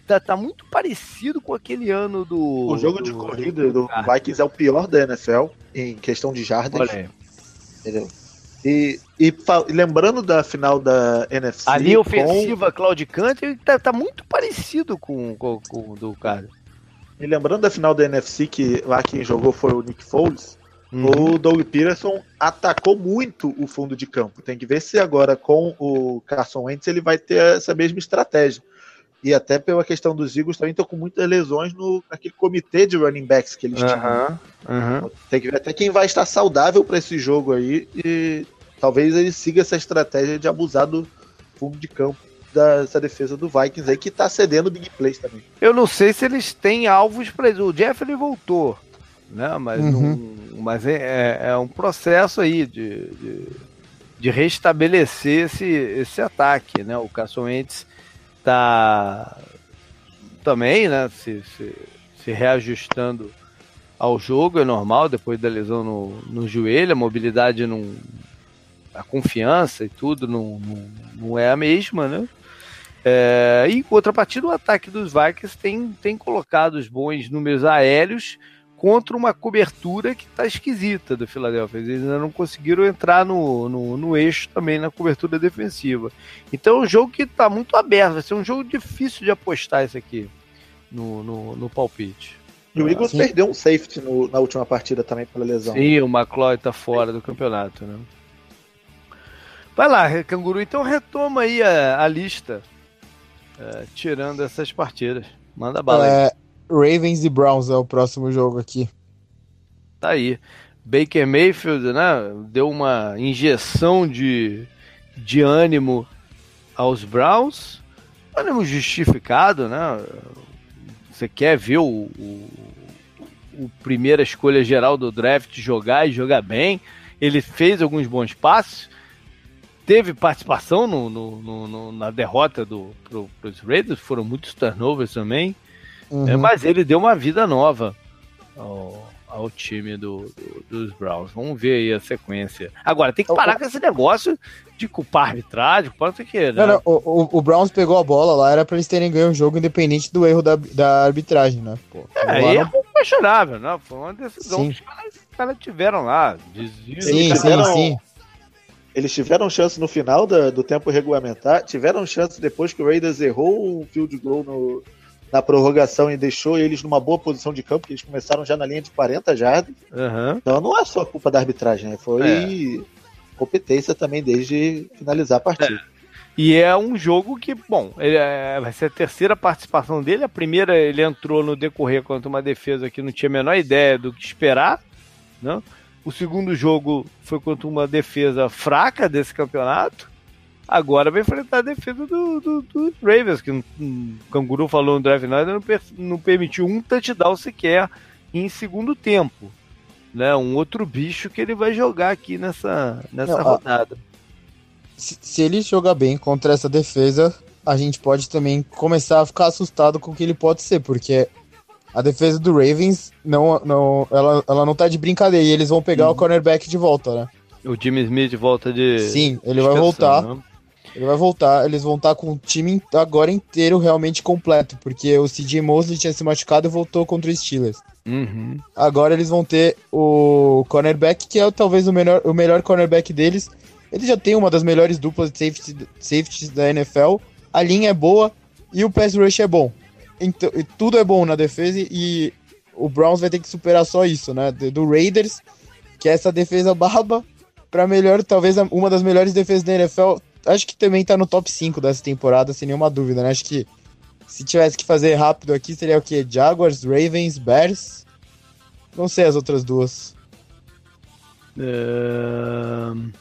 tá, tá, muito parecido com aquele ano do. O jogo de corrida do, Vikings é o pior da NFL em questão de jardas. Entendeu? E, e, lembrando da final da NFC. A linha ofensiva, com... Claudicante, tá, tá muito parecido com, com, com o do cara. E lembrando da final da NFC, que lá quem jogou foi o Nick Foles, Uhum. O Doug Peterson atacou muito o fundo de campo. Tem que ver se agora com o Carson Wentz ele vai ter essa mesma estratégia. E até pela questão dos Eagles também estão com muitas lesões no naquele comitê de running backs que eles tinham. Uhum. Tem que ver até quem vai estar saudável para esse jogo aí e talvez ele siga essa estratégia de abusar do fundo de campo dessa defesa do Vikings aí que está cedendo big plays também. Eu não sei se eles têm alvos para isso. O Jeff ele voltou, né? Mas uhum. não mas é, é, é um processo aí de, de, de, restabelecer esse, esse ataque, né? O Carson Wentz está também, né? Se, se, se, reajustando ao jogo, é normal, depois da lesão no, no joelho, a mobilidade não. a confiança e tudo não, não, não é a mesma, né? É, e em contrapartida, o ataque dos Vikings tem, tem colocado os bons números aéreos contra uma cobertura que está esquisita do Philadelphia. Eles ainda não conseguiram entrar no, no, no, eixo também na cobertura defensiva. Então é um jogo que está muito aberto, vai ser um jogo difícil de apostar isso aqui no, no, no palpite. E o Eagles perdeu um safety no, na última partida também pela lesão. Sim, o McCloy está fora do campeonato, né? Vai lá, Canguru, então retoma aí a, a lista, é, tirando essas partidas. Manda bala é, aí. Ravens e Browns é o próximo jogo aqui. Tá aí. Baker Mayfield, né? Deu uma injeção de, de ânimo aos Browns. Ânimo justificado, né? Você quer ver o, o, o primeira escolha geral do draft jogar e jogar bem. Ele fez alguns bons passos. Teve participação no, no, no na derrota do, pro, pros Raiders, foram muitos turnovers também. Uhum. É, mas ele deu uma vida nova ao, ao time do, do, dos Browns. Vamos ver aí a sequência. Agora, tem que parar com esse negócio de culpar a arbitragem, culpar o que, né? Não, não, o, o, Browns pegou a bola lá, era pra eles terem ganho o jogo independente do erro da, da arbitragem, né? Pô, é, aí não... é questionável, né? Foi uma decisão sim. que os caras, caras tiveram lá. Desvio, sim, sim, sim. Eles tiveram chance no final da, do tempo regulamentar, tiveram chance depois que o Raiders errou um field goal no, na prorrogação e deixou eles numa boa posição de campo, que eles começaram já na linha de 40 jardas. Uhum. Então não é só culpa da arbitragem, né? foi é. competência também desde finalizar a partida. É. E é um jogo que, bom, é, vai ser a terceira participação dele. A primeira ele entrou no decorrer contra uma defesa que não tinha a menor ideia do que esperar. Né? O segundo jogo foi contra uma defesa fraca desse campeonato. Agora vai enfrentar a defesa do, do, do Ravens, que o Canguru falou no Drive Night, não, não permitiu um touchdown sequer em segundo tempo. Né? Um outro bicho que ele vai jogar aqui nessa, nessa não, rodada. Se, se ele jogar bem contra essa defesa, a gente pode também começar a ficar assustado com o que ele pode ser, porque a defesa do Ravens não, não, ela, ela não tá de brincadeira. E eles vão pegar o cornerback de volta, né? O Jimmy Smith volta de. Sim, ele vai voltar. Né? Ele vai voltar. Eles vão estar com o time agora inteiro realmente completo. Porque o CJ Mosley tinha se machucado e voltou contra os Steelers. Uhum. Agora eles vão ter o cornerback, que é talvez o melhor, o melhor cornerback deles. Ele já tem uma das melhores duplas de safety, safeties da NFL. A linha é boa e o pass rush é bom. Então, tudo é bom na defesa e o Browns vai ter que superar só isso, né? Do Raiders, que é essa defesa barba, para melhor, talvez uma das melhores defesas da NFL. Acho que também tá no top 5 dessa temporada, sem nenhuma dúvida, né? Acho que se tivesse que fazer rápido aqui, seria o quê? Jaguars, Ravens, Bears. Não sei as outras duas. Uh...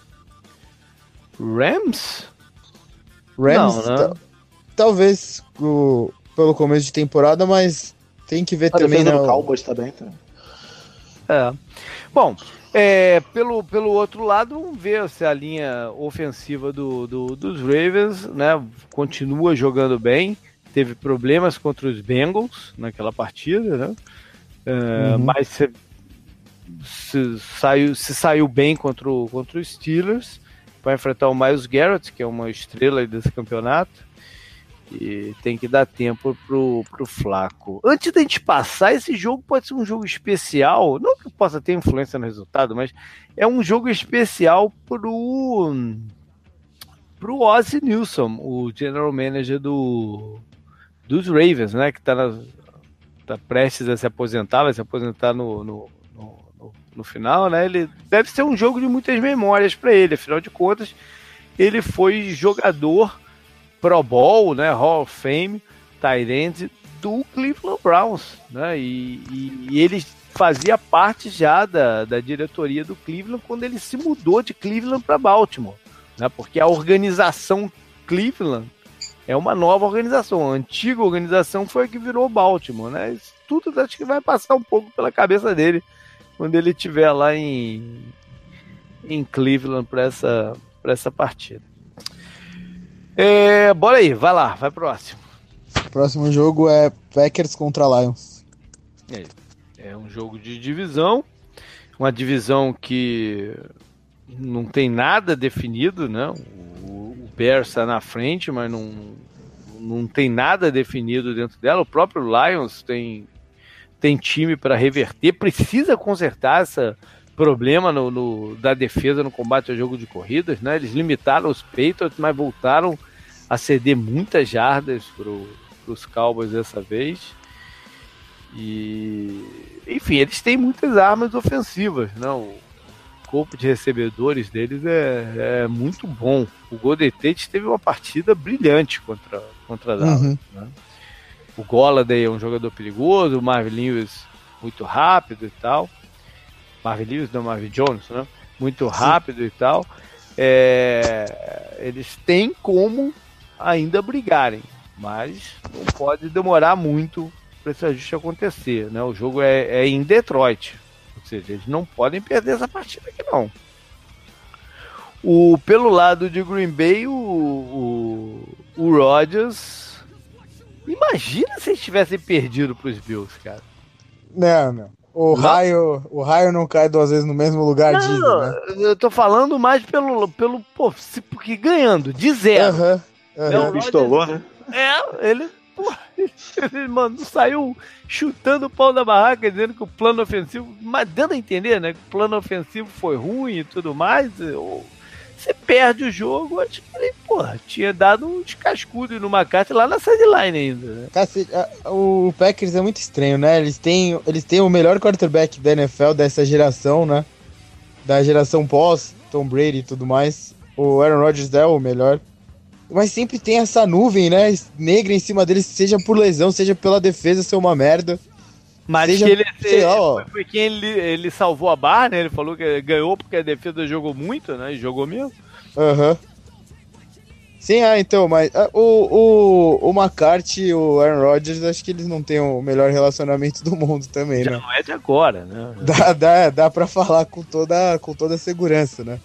Rams? Rams? Não, né? Talvez o, pelo começo de temporada, mas tem que ver a também. Não... Cowboys também, tá? É. Bom, é, pelo, pelo outro lado, vamos ver se a linha ofensiva do, do, dos Ravens né, continua jogando bem. Teve problemas contra os Bengals naquela partida, né? É, uhum. Mas se, se, saiu, se saiu bem contra, o, contra os Steelers para enfrentar o Miles Garrett, que é uma estrela desse campeonato. E tem que dar tempo pro, pro Flaco. Antes da gente passar, esse jogo pode ser um jogo especial. Não que possa ter influência no resultado, mas é um jogo especial pro. pro Ozzy Nilsson, o general manager do, dos Ravens, né? Que tá, na, tá prestes a se aposentar, vai se aposentar no, no, no, no final, né? Ele deve ser um jogo de muitas memórias para ele, afinal de contas, ele foi jogador Pro Bowl, né, Hall of Fame, Tyrande do Cleveland Browns, né, e, e, e, ele fazia parte já da, da diretoria do Cleveland quando ele se mudou de Cleveland para Baltimore, né, porque a organização Cleveland é uma nova organização, a antiga organização foi a que virou Baltimore, né, Isso tudo acho que vai passar um pouco pela cabeça dele quando ele estiver lá em, em Cleveland para essa, essa partida. É, bora aí, vai lá, vai próximo. Próximo jogo é Packers contra Lions. É, é um jogo de divisão, uma divisão que não tem nada definido, né? O, o Bears está na frente, mas não, não tem nada definido dentro dela. O próprio Lions tem, tem time para reverter, precisa consertar essa problema no, no, da defesa no combate ao jogo de corridas, né? Eles limitaram os Patriots, mas voltaram a ceder muitas jardas para os Cowboys dessa vez. E enfim, eles têm muitas armas ofensivas, não? Né? O corpo de recebedores deles é, é muito bom. O Golden Tate teve uma partida brilhante contra contra Dallas. Uhum. Né? O Golladay é um jogador perigoso, o Marvin Lewis muito rápido e tal. Marvin Lewis, não Marvin Jones, né? Muito rápido Sim. e tal. É, eles têm como ainda brigarem, mas não pode demorar muito para esse ajuste acontecer. Né? O jogo é, é, em Detroit, ou seja, eles não podem perder essa partida aqui não. O, pelo lado de Green Bay, o, o, o Rodgers. Imagina se eles tivessem perdido para os Bills, cara. Não, não. O raio, o raio não cai duas vezes no mesmo lugar, não, dizem, né? Eu tô falando mais pelo, pelo pô, se, porque ganhando, de zero. Uhum. Uhum. Pistolou, né? É, ele, pô, ele mano, saiu chutando o pau da barraca, dizendo que o plano ofensivo, mas dando a entender, né, que o plano ofensivo foi ruim e tudo mais. Você perde o jogo, acho que porra, tinha dado um descascudo numa carta lá na sideline ainda. Né? Cacete, o Packers é muito estranho, né? Eles têm, eles têm o melhor quarterback da NFL dessa geração, né? Da geração pós, Tom Brady e tudo mais. O Aaron Rodgers é o melhor mas sempre tem essa nuvem, né, negra em cima deles, seja por lesão, seja pela defesa ser uma merda. Que ele, lá, ó. foi quem ele, ele salvou a barra, né? Ele falou que ganhou porque a defesa jogou muito, né? E jogou mesmo. Aham. Uhum. Sim, ah, então, mas ah, o, o, o McCarthy e o Aaron Rodgers, acho que eles não têm o melhor relacionamento do mundo também, Já né? Não é de agora, né? Dá, dá, dá pra falar com toda, com toda segurança, né?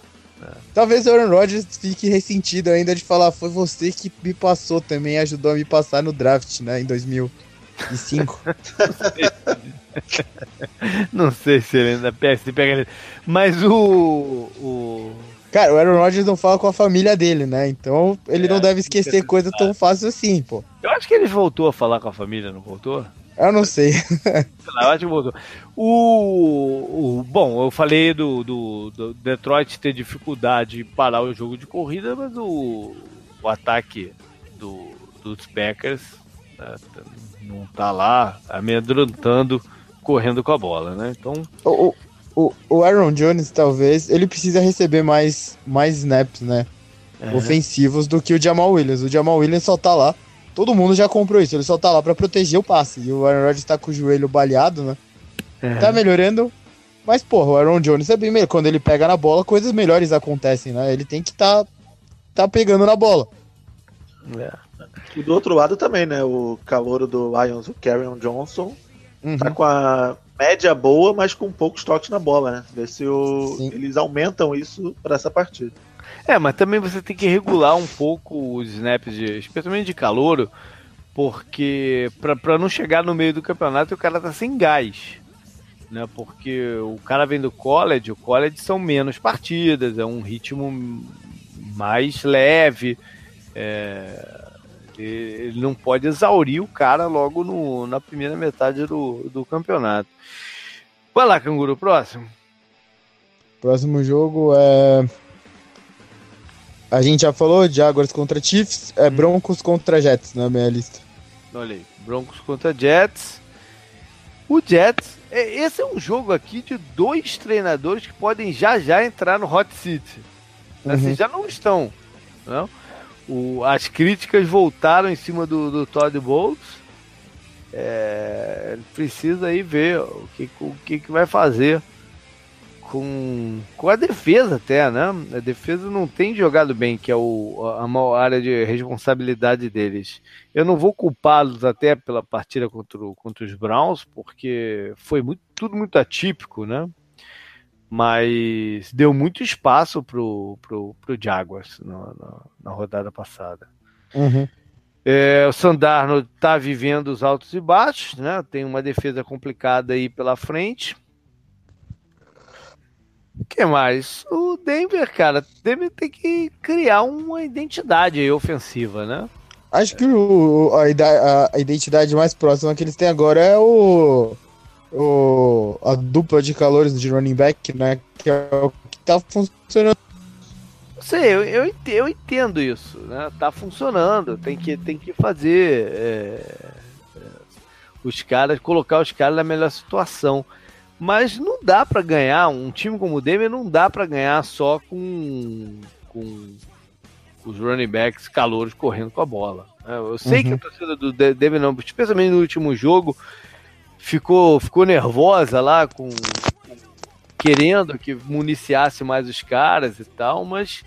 Talvez o Aaron Rodgers fique ressentido ainda de falar, foi você que me passou também, ajudou a me passar no draft, né, em 2000. De 5. não sei se ele ainda pega, se pega ele. Mas o, o. Cara, o Aaron Rodgers não fala com a família dele, né? Então ele é, não deve esquecer coisa tão fácil assim, pô. Eu acho que ele voltou a falar com a família, não voltou? Eu não sei. eu acho que voltou. O, o, bom, eu falei do, do, do, Detroit ter dificuldade em parar o jogo de corrida, mas o, o ataque do, dos Packers né, não tá lá amedrontando, correndo com a bola, né? Então. O, o, o Aaron Jones, talvez, ele precisa receber mais, mais snaps, né? É. Ofensivos do que o Jamal Williams. O Jamal Williams só tá lá Todo mundo já comprou isso, ele só tá lá para proteger o passe. E o Aaron Rodgers tá com o joelho baleado, né? É. Tá melhorando. Mas, porra, o Aaron Jones é bem melhor. Quando ele pega na bola, coisas melhores acontecem, né? Ele tem que tá, tá pegando na bola. É. E do outro lado também, né? O calor do Lions, o Carrion Johnson, uhum. tá com a média boa, mas com poucos toques na bola, né? Ver se o... eles aumentam isso para essa partida. É, mas também você tem que regular um pouco os snaps, de, especialmente de calouro, porque para não chegar no meio do campeonato o cara tá sem gás. Né, porque o cara vem do college, o college são menos partidas, é um ritmo mais leve, é, ele não pode exaurir o cara logo no, na primeira metade do, do campeonato. Vai lá, Canguru, próximo. Próximo jogo é a gente já falou Jaguars contra Chiefs, é hum. Broncos contra Jets na minha lista. Olha aí, Broncos contra Jets. O Jets, é, esse é um jogo aqui de dois treinadores que podem já já entrar no Hot City. Uhum. Assim, já não estão. Não? O, as críticas voltaram em cima do, do Todd Bowles. É, precisa aí ver o que, o que, que vai fazer com, com a defesa até, né? A defesa não tem jogado bem, que é o, a maior área de responsabilidade deles. Eu não vou culpá-los até pela partida contra, contra os Browns, porque foi muito, tudo muito atípico, né? Mas deu muito espaço pro, pro, pro Jaguars na, na, na rodada passada. Uhum. É, o Sandarno está vivendo os altos e baixos, né? Tem uma defesa complicada aí pela frente o que mais? O Denver, cara, Denver tem que criar uma identidade ofensiva, né? Acho que o, a, a, identidade mais próxima que eles têm agora é o, o a dupla de calores de running back, né? Que é o que tá funcionando. Sei, eu, eu, eu entendo isso, né? Tá funcionando, tem que, tem que fazer é, é, os caras, colocar os caras na melhor situação. Mas não dá para ganhar, um time como o Denver não dá para ganhar só com, com os running backs calouros correndo com a bola. É, eu sei uhum. que a torcida do Denver, não, especialmente no último jogo, ficou, ficou nervosa lá com, querendo que municiasse mais os caras e tal, mas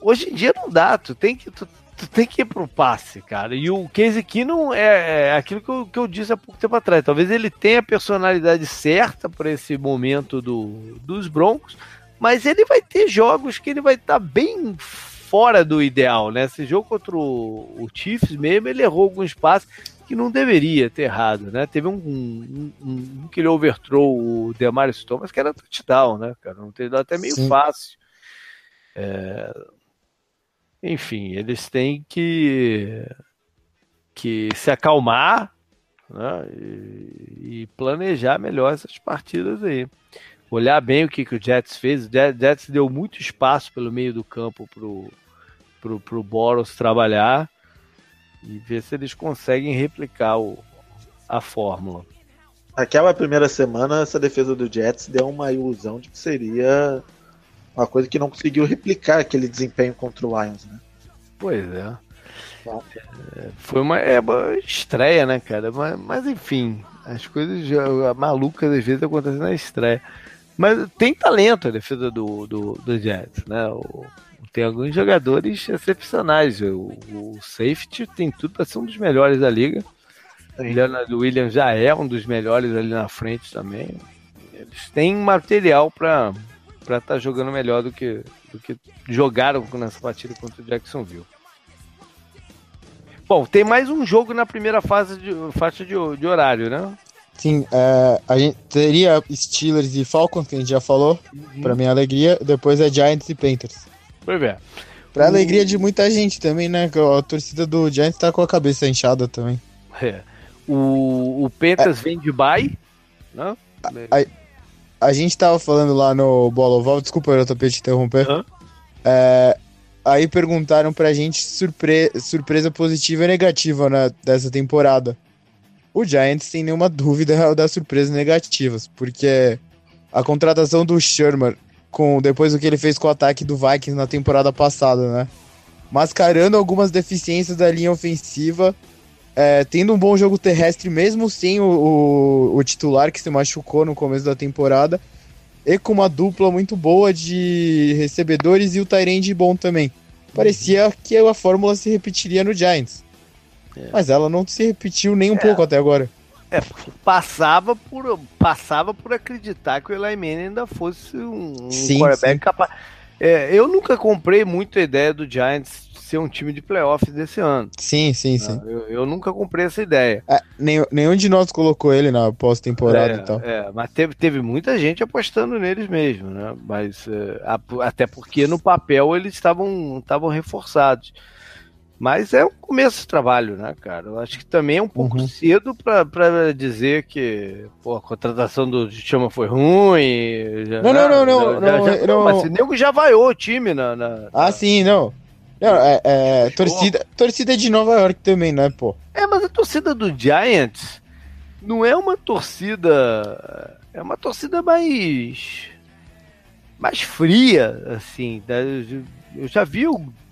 hoje em dia não dá, tu tem que tu, tu tem que ir pro passe, cara. E o Casey Keenum é, é aquilo que eu, que eu disse há pouco tempo atrás. Talvez ele tenha a personalidade certa para esse momento do, dos Broncos, mas ele vai ter jogos que ele vai estar tá bem fora do ideal, né? Esse jogo contra o, o, Chiefs mesmo, ele errou alguns passes que não deveria ter errado, né? Teve um, um, um, um que ele overthrow o Demarius Thomas, que era touchdown, né, cara? Não teve até meio Sim. fácil. É, enfim, eles têm que, que se acalmar né, e, e, planejar melhor essas partidas aí. Olhar bem o que, que o Jets fez. O Jets deu muito espaço pelo meio do campo pro, pro, pro Boros trabalhar e ver se eles conseguem replicar o, a fórmula. Aquela primeira semana, essa defesa do Jets deu uma ilusão de que seria uma coisa que não conseguiu replicar aquele desempenho contra o Lions, né? Pois é. é foi uma, é uma estreia, né, cara? Mas, mas enfim, as coisas malucas às vezes acontecem na estreia. Mas tem talento a defesa do, do, do Jets, né? O, tem alguns jogadores excepcionais. O, o safety tem tudo para ser um dos melhores da liga. O Leonard Williams já é um dos melhores ali na frente também. Eles têm material para para estar tá jogando melhor do que, do que jogaram nessa partida contra o Jacksonville. Bom, tem mais um jogo na primeira fase de faixa de, de horário, né? Sim, é, a gente teria Steelers e Falcons, que a gente já falou, uhum. pra minha alegria. Depois é Giants e Panthers. Pois é. Pra alegria de muita gente também, né? A torcida do Giants tá com a cabeça inchada também. É. O, o Panthers é. vem de bye, né? A, a, gente tava falando lá no Bola Oval, desculpa eu te interromper. Uhum. É, Aí perguntaram pra gente surpre surpresa positiva e negativa né, dessa temporada. O Giants, sem nenhuma dúvida, é das surpresas negativas, porque a contratação do Sherman, com, depois do que ele fez com o ataque do Vikings na temporada passada, né? Mascarando algumas deficiências da linha ofensiva, é, tendo um bom jogo terrestre, mesmo sem o, o, o titular que se machucou no começo da temporada, e com uma dupla muito boa de recebedores e o Tyrande bom também. Parecia que a fórmula se repetiria no Giants. É. Mas ela não se repetiu nem um é. pouco até agora. É, passava por, passava por acreditar que o Eli Manning ainda fosse um, sim, quarterback sim. capaz. É, eu nunca comprei muito a ideia do Giants ser um time de playoffs desse ano. Sim, sim, não, sim. Eu, eu, nunca comprei essa ideia. É, nenhum, nenhum de nós colocou ele na pós-temporada é, e tal. É, mas teve, teve muita gente apostando neles mesmo, né? Mas é, até porque no papel eles estavam reforçados. Mas é um começo de trabalho, né, cara? Eu acho que também é um pouco uhum. cedo para dizer que pô, a contratação do Chama foi ruim. Já, não, não, não, não, já, não, já, não, Mas o nego já vaiou o time na. na ah, na... sim, não. Não, é, é torcida, torcida de Nova York também, né, pô? É, mas a torcida do Giants não é uma torcida. É uma torcida mais. mais fria, assim. Eu já vi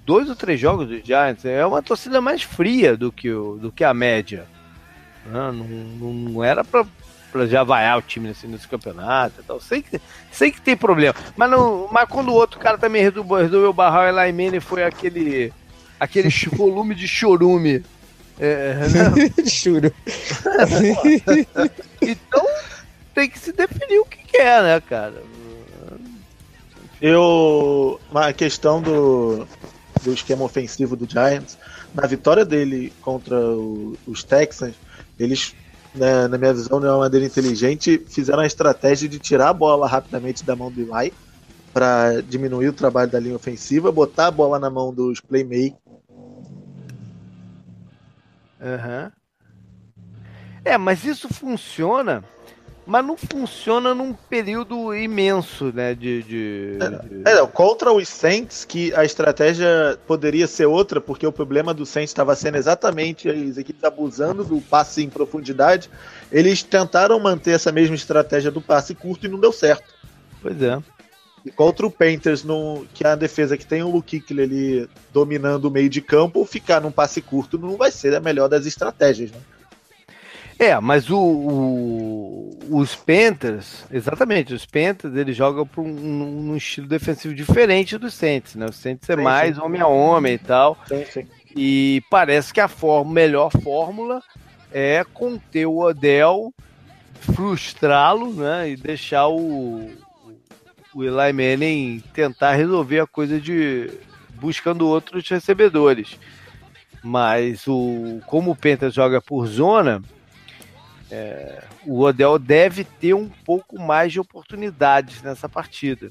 dois ou três jogos do Giants. É uma torcida mais fria do que, o, do que a média. Não, não, não era pra pra já vaiar o time nesse, nesse campeonato e tal. Sei que, sei que tem problema. Mas, não, mas quando o outro cara também resolveu, resolveu barrar o Eli Manning foi aquele, aquele volume de chorume. É, né? então tem que se definir o que quer, né, cara? Eu. Uma questão do, do esquema ofensivo do Giants. Na vitória dele contra o, os Texans, eles né, na minha visão, de uma maneira inteligente, fizeram a estratégia de tirar a bola rapidamente da mão do Eli para diminuir o trabalho da linha ofensiva, botar a bola na mão dos playmakers. Uhum. É, mas isso funciona mas não funciona num período imenso, né? De, de, é, é, contra os Saints, que a estratégia poderia ser outra, porque o problema do Saints estava sendo exatamente as equipes abusando do passe em profundidade. Eles tentaram manter essa mesma estratégia do passe curto e não deu certo. Pois é. E contra o Panthers, no, que é a defesa que tem o Luke ali dominando o meio de campo, ficar num passe curto não vai ser a melhor das estratégias, né? É, mas o, o, os Panthers, exatamente, os Panthers eles jogam por um, um, estilo defensivo diferente dos Saints, né? Os Saints é sim, mais sim. homem a homem e tal. Sim, sim. E parece que a forma, melhor fórmula é conter o Odell, frustrá-lo, né? E deixar o, o Eli Manning tentar resolver a coisa de buscando outros recebedores. Mas o como o Panthers joga por zona, é, o Odell deve ter um pouco mais de oportunidades nessa partida.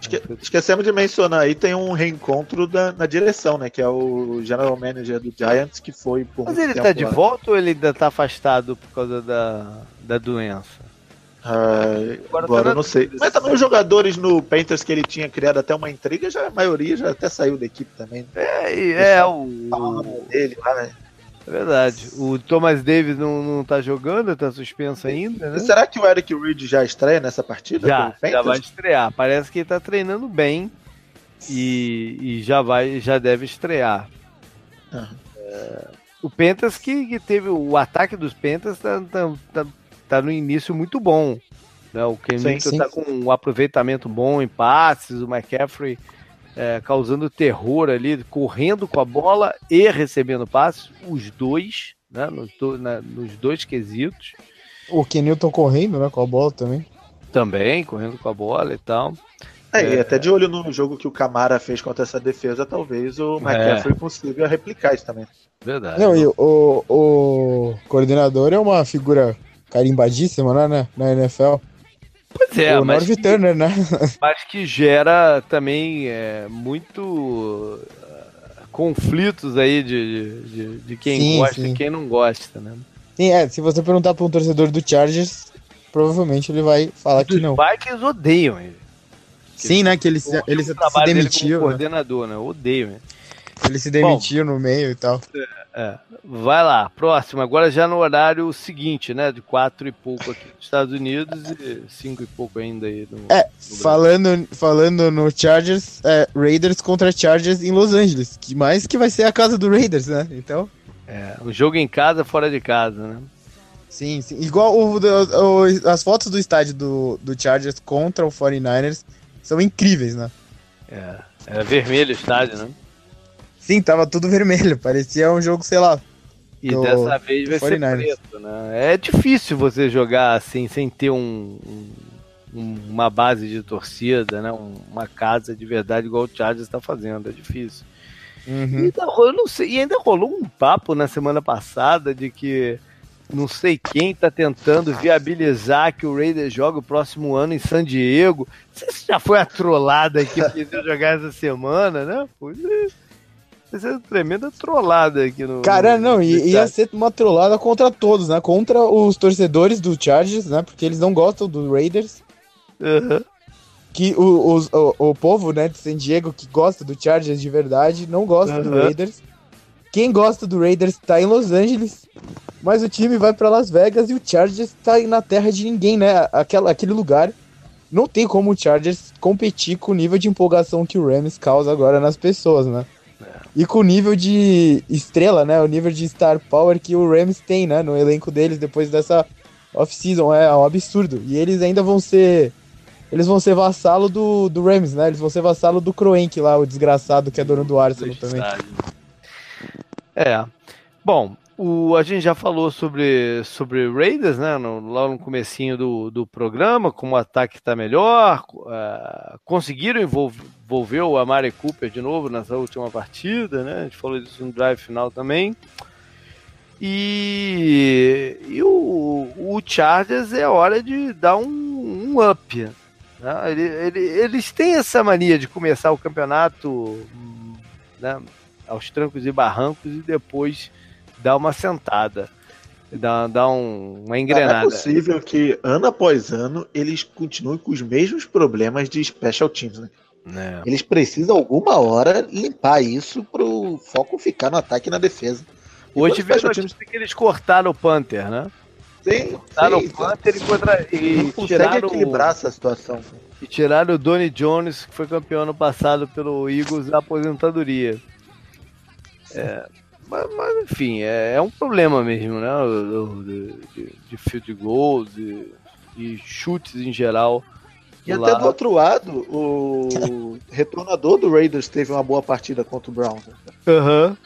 Esque esquecemos de mencionar aí, tem um reencontro da, na direção, né? Que é o General Manager do Giants, que foi por. Mas ele tá de lá. volta ou ele ainda tá afastado por causa da, da doença? Uh, agora, agora tá não sei. Mas também os jogadores no Panthers que ele tinha criado até uma intriga, já, a maioria já até saiu da equipe também. É, é, o. o... Dele lá, né? É verdade. O Thomas Davis não, não tá jogando, tá suspenso ainda, né? Será que o Eric Reed já estreia nessa partida? Já, já vai estrear. Parece que ele tá treinando bem e, e já vai, já deve estrear. Uhum. É, o Pentas que, que, teve o ataque dos Pentas tá, tá, tá, tá no início muito bom. Né? O Ken tá com um aproveitamento bom em passes, o McCaffrey é, causando terror ali, correndo com a bola e recebendo passes, os dois, né, nos, do, na, nos dois quesitos. O Kenilton correndo né, com a bola também. Também, correndo com a bola e tal. É, é, e até de olho no jogo que o Camara fez contra essa defesa, talvez o McCaffrey é. consiga replicar isso também. Verdade. Não, e o, o coordenador é uma figura carimbadíssima né, né na NFL. Pois é, o mas. Que, Turner, né? Mas que gera também é, muito uh, conflitos aí de, de, de quem sim, gosta sim. e quem não gosta, né? Sim, é, se você perguntar para um torcedor do Chargers, provavelmente ele vai falar que não. Os Vikings odeiam ele. Sim, né? Que ele, se, ele se, se demitiu. Né? coordenador, né? Odeio, né? Ele se demitiu Bom, no meio e tal. É, é, vai lá, próximo. Agora já no horário seguinte, né? De quatro e pouco aqui nos Estados Unidos e cinco e pouco ainda aí no. É, no falando, falando no Chargers, é, Raiders contra Chargers em Los Angeles. Que mais que vai ser a casa do Raiders, né? Então. É, o jogo em casa, fora de casa, né? Sim, sim. Igual o, o, o, as fotos do estádio do, do Chargers contra o 49ers são incríveis, né? É, era vermelho o estádio, né? Sim, tava tudo vermelho, parecia um jogo, sei lá. E do, dessa vez vai ser preto, né? É difícil você jogar assim, sem ter um, um, uma base de torcida, né? uma casa de verdade igual o Chargers está fazendo, é difícil. Uhum. E, ainda, eu não sei, e ainda rolou um papo na semana passada de que não sei quem está tentando viabilizar que o Raiders jogue o próximo ano em San Diego. Não sei se já foi a trollada que jogar essa semana, né? Foi, vai ser uma tremenda trollada aqui no. Cara, não, no ia ser uma trollada contra todos, né? Contra os torcedores do Chargers, né? Porque eles não gostam do Raiders. Uhum. Que o, o, o, o, povo, né, de San Diego que gosta do Chargers de verdade não gosta uhum. do Raiders. Quem gosta do Raiders tá em Los Angeles, mas o time vai para Las Vegas e o Chargers tá na terra de ninguém, né? Aquela, aquele lugar. Não tem como o Chargers competir com o nível de empolgação que o Rams causa agora nas pessoas, né? E com o nível de estrela, né? O nível de star power que o Rams tem, né? No elenco deles depois dessa off-season. É um absurdo. E eles ainda vão ser. Eles vão ser vassalo do, do Rams, né? Eles vão ser vassalo do Kroenk lá, o desgraçado que é dono do Arsenal também. É. Bom, o, a gente já falou sobre, sobre Raiders, né? No, lá no comecinho do, do programa, como o ataque está melhor. Uh, conseguiram envolver, envolver o Amari Cooper de novo nessa última partida, né? A gente falou disso no drive final também. E, e o, o Chargers é hora de dar um, um up. Né? Ele, ele, eles têm essa mania de começar o campeonato né? aos trancos e barrancos e depois dá uma sentada. Dá, dá um, uma engrenada. É possível que ano após ano eles continuem com os mesmos problemas de special teams, né? É. Eles precisam alguma hora limpar isso para o foco ficar no ataque e na defesa. E Hoje veio times... que eles cortaram o Panther, né? Sim, cortaram sim, o Panther e, contra... e tiraram equilibrar essa situação. E tiraram o Donny Jones, que foi campeão ano passado pelo Eagles da aposentadoria. É, mas, mas, enfim, é, é, um problema mesmo, né? De, de, de field goals e, e chutes em geral. E até do outro lado, o retornador do Raiders teve uma boa partida contra o Browns. Né? Aham. Uhum.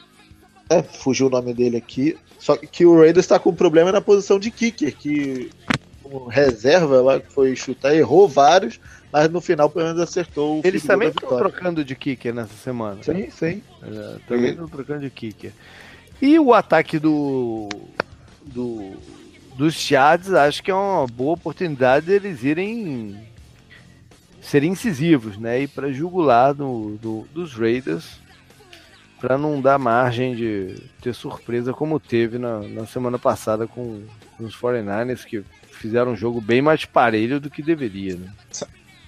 É, fugiu o nome dele aqui. Só que o Raiders está com um problema na posição de kicker, que o reserva lá que foi chutar, errou vários, mas no final pelo menos acertou o Eles também estão trocando de kicker nessa semana. Sim, sim. É, também estão trocando de kicker. E o ataque do, do dos Chads, acho que é uma boa oportunidade deles irem serem incisivos, né? E para jugular do, do, dos Raiders para não dar margem de ter surpresa como teve na, na semana passada com, com os 49ers que fizeram um jogo bem mais parelho do que deveria, né?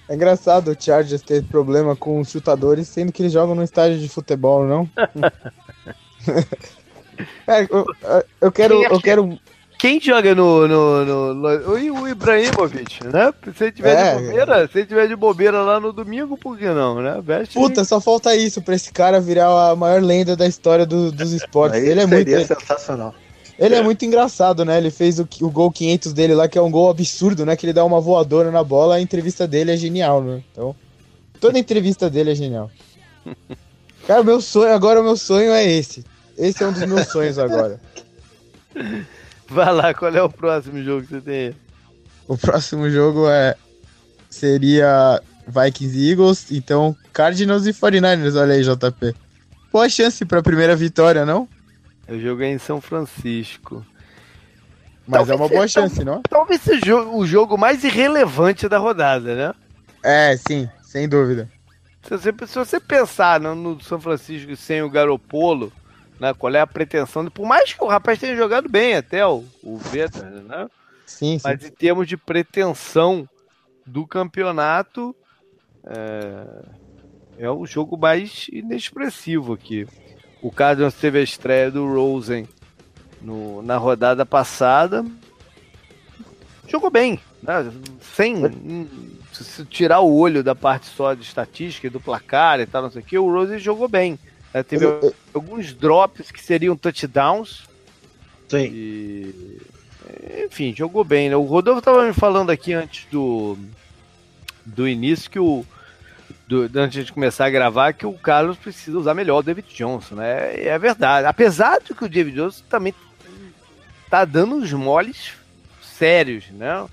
É engraçado o Chargers ter problema com os chutadores, sendo que eles jogam no estádio de futebol, não? é, eu, eu, quero. Eu quero... Quem joga no, no, no, no, O Ibrahimovic, né? Se ele tiver é, de bobeira, se ele tiver de bobeira lá no domingo, por que não, né? Veste Puta, só falta isso pra esse cara virar a maior lenda da história do, dos esportes. ele é muito. sensacional. Ele é. é. muito engraçado, né? Ele fez o, o gol 500 dele lá, que é um gol absurdo, né? Que ele dá uma voadora na bola, a entrevista dele é genial, né? Então, toda entrevista dele é genial. Cara, meu sonho, agora o meu sonho é esse. Esse é um dos meus sonhos agora. Vai lá, qual é o próximo jogo que você tem? O próximo jogo é seria Vikings e Eagles. Então, Cardinals e 49ers, olha aí, JP. Boa chance pra primeira vitória, não? Eu joguei em São Francisco. Mas talvez é uma boa chance, não? Talvez seja o jogo mais irrelevante da rodada, né? É, sim, sem dúvida. Se você, se você pensar no, no São Francisco sem o Garopolo, né, qual é a pretensão? De, por mais que o rapaz tenha jogado bem até o, o Veta, né? Sim, sim. Mas em termos de pretensão do campeonato, é, é o jogo mais inexpressivo aqui. O Cardinals teve a estreia do Rosen no, na rodada passada. Jogou bem, né? Sem se tirar o olho da parte só de estatística e do placar e tal, não sei o que, o Rosen jogou bem. Né? Teve eu, alguns drops que seriam touchdowns. Sim. E, enfim, jogou bem. Né? O Rodolfo estava me falando aqui antes do, do início que o. Do, antes de começar a gravar, que o Carlos precisa usar melhor o David Johnson, né? É verdade. Apesar de que o David Johnson também tá dando uns moles sérios, né?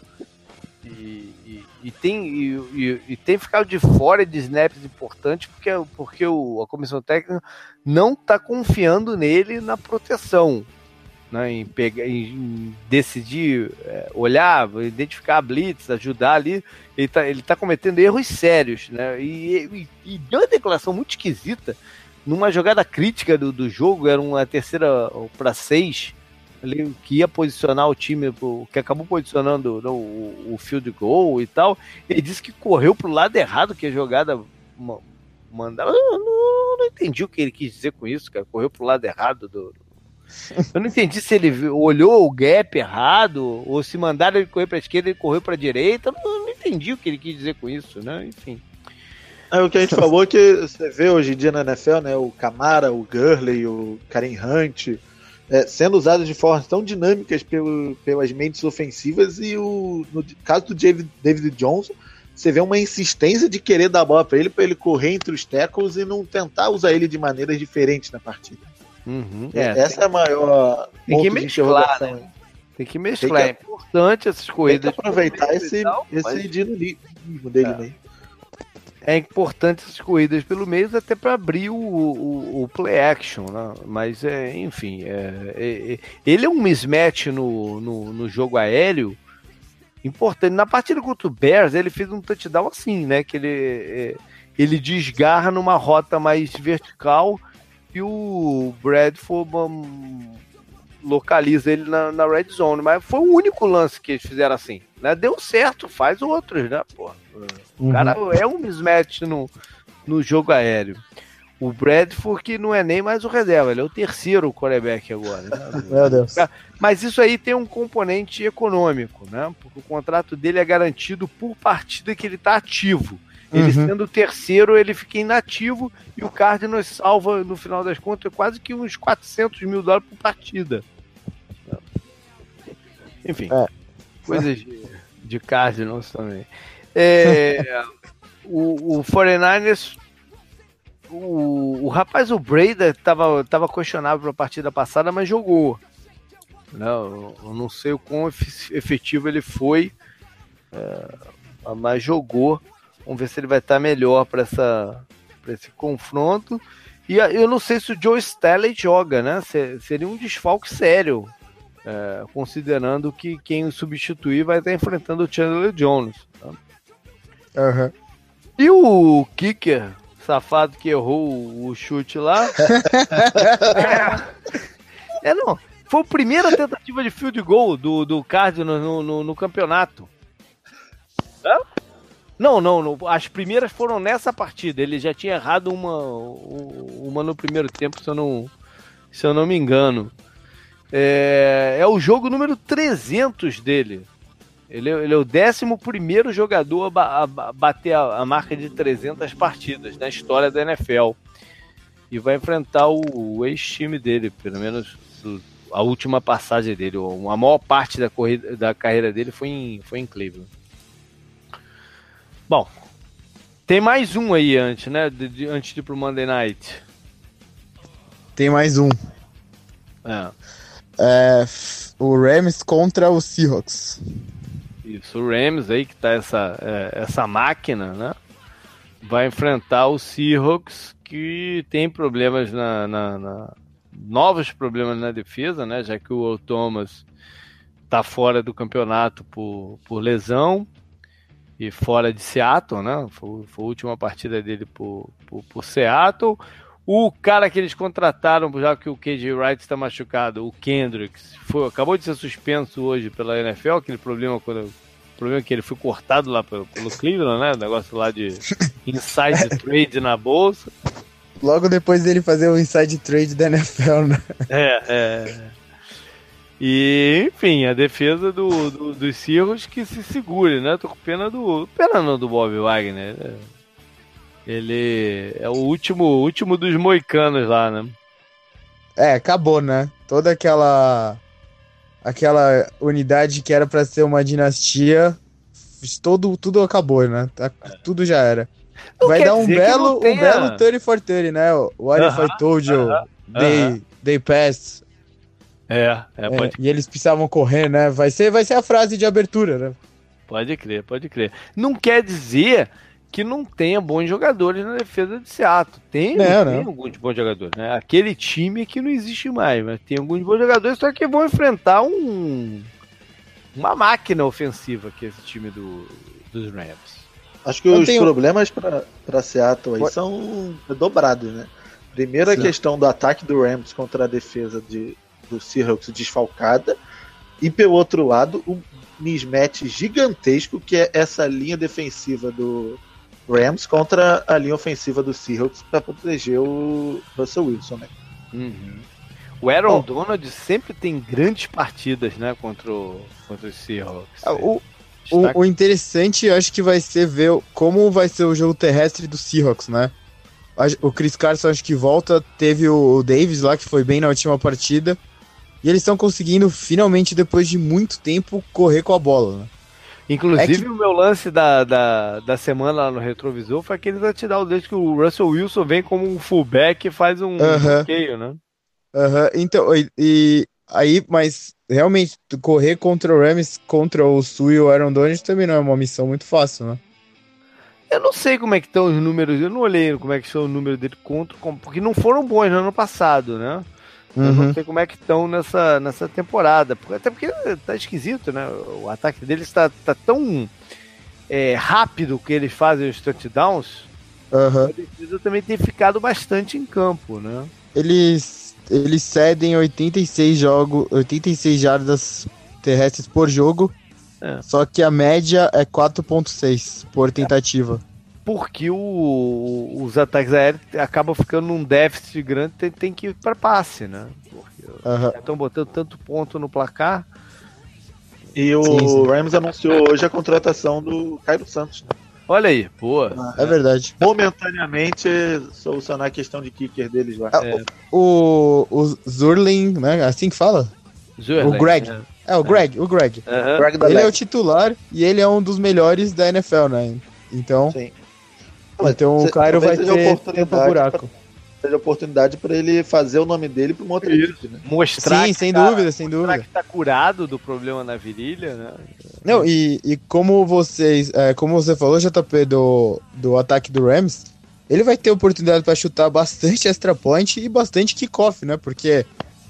E, e, tem, e, e, tem ficado de fora de snaps importantes porque, porque o, a comissão técnica não está confiando nele na proteção. Né, em, pegar, em decidir, é, olhar, identificar a blitz, ajudar ali, ele está ele tá cometendo erros sérios, né? E, e, e, deu uma declaração muito esquisita numa jogada crítica do, do jogo, era uma terceira para seis, que ia posicionar o time, que acabou posicionando no, o, o field goal e tal. Ele disse que correu pro lado errado, que a jogada mandava. Eu não, não entendi o que ele quis dizer com isso, cara. Correu pro lado errado do, eu não entendi se ele olhou o gap errado ou se mandaram ele correr para a esquerda ele correu para a direita. Eu não entendi o que ele quis dizer com isso, né? Enfim. É, o que a gente falou é que você vê hoje em dia na NFL, né? O Camara, o Gurley, o Karen Hunt é, sendo usados de formas tão dinâmicas pelo, pelas mentes ofensivas e o, no caso do David, David Johnson, você vê uma insistência de querer dar a bola para ele, para ele correr entre os tackles e não tentar usar ele de maneiras diferentes na partida. Uhum, é, Essa tem, é a maior. Tem que mesclar, né? Tem que mesclar. Tem que, é importante essas corridas. Tem que aproveitar esse, tal, esse mas... dinamismo dele, é. né? É importante essas corridas pelo meio até para abrir o, o, o, play action, né? Mas, é, enfim, é, é, é, ele é um mismatch no, no, no, jogo aéreo importante. Na partida contra o Bears, ele fez um touchdown assim, né? Que ele, é, ele desgarra numa rota mais vertical e o Bradford localiza ele na, na, red zone. Mas foi o único lance que eles fizeram assim. Né? Deu certo, faz outros, né? Pô. O cara uhum. é um mismatch no, no jogo aéreo. O Bradford que não é nem mais o reserva, ele é o terceiro quarterback agora. Né? Meu Deus. Mas isso aí tem um componente econômico, né? Porque o contrato dele é garantido por partida que ele está ativo. Ele uhum. sendo o terceiro, ele fica inativo e o Cardinals salva, no final das contas, quase que uns 400 mil dólares por partida. Enfim, é. coisas de, de Cardinals também. É, o, o 49ers, o, o rapaz, o Breda, estava tava questionável para a partida passada, mas jogou. Não, eu não sei o quão efetivo ele foi, é, mas jogou. Vamos ver se ele vai estar melhor para esse confronto. E eu não sei se o Joe Staley joga, né? Seria um desfalque sério, é, considerando que quem o substituir vai estar enfrentando o Chandler Jones. Tá? Uhum. E o kicker, safado que errou o chute lá. é, é, não. Foi a primeira tentativa de field goal do, do Cardinals no, no, no campeonato. É? Não, não, não, as primeiras foram nessa partida. Ele já tinha errado uma, uma no primeiro tempo, se eu não, se eu não me engano. É, é o jogo número 300 dele. Ele, é, ele é o 11 jogador a, a bater a, a, marca de 300 partidas na história da NFL. E vai enfrentar o, o ex-time dele, pelo menos a última passagem dele. A maior parte da, corrida, da carreira dele foi em, foi em Cleveland. Bom, tem mais um aí antes, né? De, de, antes de ir pro Monday Night. Tem mais um. É. é. o Rams contra o Seahawks. Isso, o Rams aí que tá essa, é, essa máquina, né? vai enfrentar o Seahawks, que tem problemas na, na, na, novos problemas na defesa, né? Já que o Thomas está fora do campeonato por, por lesão e fora de Seattle, né? Foi, foi a última partida dele por, por, por, Seattle. O cara que eles contrataram, já que o KJ Wright está machucado, o Kendricks, foi, acabou de ser suspenso hoje pela NFL, aquele problema quando problema é que ele foi cortado lá pelo, pelo Cleveland, né? O negócio lá de inside trade na bolsa. Logo depois dele fazer o inside trade da NFL, né? É, é. E, enfim, a defesa do, do, dos Cirros que se segure, né? Tô com pena do. Pena não do Bob Wagner. Ele é o último, último dos moicanos lá, né? É, acabou, né? Toda aquela aquela unidade que era para ser uma dinastia, todo, tudo acabou, né? Tá, tudo já era. Não Vai dar um belo, tenha... um belo 30 for 30, né? What uh -huh, if I told you, uh -huh, they, uh -huh. they passed. É, é, é, E eles precisavam correr, né? Vai ser, vai ser a frase de abertura, né? Pode crer, pode crer. Não quer dizer que não tenha bons jogadores na defesa de Seattle. Tem, não, tem não. alguns bons jogadores, né? Aquele time que não existe mais, mas tem alguns bons jogadores, só que vão enfrentar um uma máquina ofensiva que é esse time do, dos Rams. Acho que os tenho... problemas para Seattle aí são dobrados, né? Primeiro a Sim. questão do ataque do Rams contra a defesa de, do Seahawks desfalcada, e pelo outro lado, um mismatch gigantesco que é essa linha defensiva do, Rams contra a linha ofensiva do Seahawks para proteger o Russell Wilson, né? Uhum. O Aaron Bom, Donald sempre tem grandes partidas, né, contra, o, contra os Seahawks. Ah, o, o, o, interessante, acho que vai ser ver como vai ser o jogo terrestre do Seahawks, né? O Chris Carson acho que volta, teve o Davis lá que foi bem na última partida. E eles estão conseguindo finalmente depois de muito tempo correr com a bola, né? Inclusive, é que... o meu lance da, da, da semana lá no retrovisor foi aquele touchdown desde que o Russell Wilson vem como um fullback e faz um uh -huh. bloqueio, né? Aham, uh -huh. então, e, e, aí, mas realmente, correr contra o Rams, contra o Sul e o Aaron Donald também não é uma missão muito fácil, né? Eu não sei como é que estão os números, eu não olhei como é que são os números dele contra, porque não foram bons no ano passado, né? Uhum. Eu não sei como é que estão nessa, nessa temporada. Até porque tá esquisito, né? O ataque deles está tá tão é, rápido que eles fazem os touchdowns. Uhum. A defesa também tem ficado bastante em campo, né? Eles, eles cedem 86 jogos, 86 jardas terrestres por jogo. É. Só que a média é 4.6 por tentativa porque o, os ataques aéreos acabam ficando num déficit grande, tem, tem que ir para passe, né? Porque uhum. estão botando tanto ponto no placar. E o sim, sim. Rams anunciou hoje a contratação do Cairo Santos. Né? Olha aí, boa. É, é verdade. Momentaneamente solucionar a questão de kicker deles lá. É. O, o Zurlin, né? Assim que fala? Zurlin, o Greg. É. é, o Greg, o Greg. Uhum. Greg ele é o titular e ele é um dos melhores da NFL, né? Então. Sim. Então o Cairo vai ter tempo buraco. Seja oportunidade para ele fazer o nome dele para uma outra equipe, né? Mostrar Sim, sem tá, dúvida, sem dúvida. que tá curado do problema na virilha, né? Não, e, e como vocês, é, como você falou, JP, do, do ataque do Rams, ele vai ter oportunidade para chutar bastante extra point e bastante kickoff, né? Porque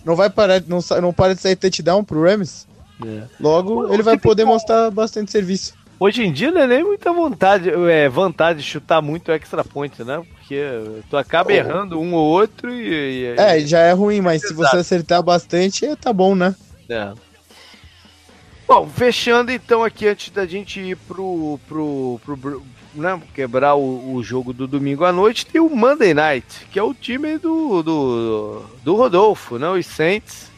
não vai parar, não, não para de sair touchdown pro Rams. É. Logo, ele vai poder mostrar bastante serviço. Hoje em dia não é nem muita vontade, é vontade de chutar muito extra point, né? Porque tu acaba oh. errando um ou outro e, e, É, já é ruim, mas se você acertar bastante, tá bom, né? É. Bom, fechando então aqui antes da gente ir pro, pro, pro né, quebrar o, o, jogo do domingo à noite, tem o Monday Night, que é o time do, do, do Rodolfo, né? Os Saints,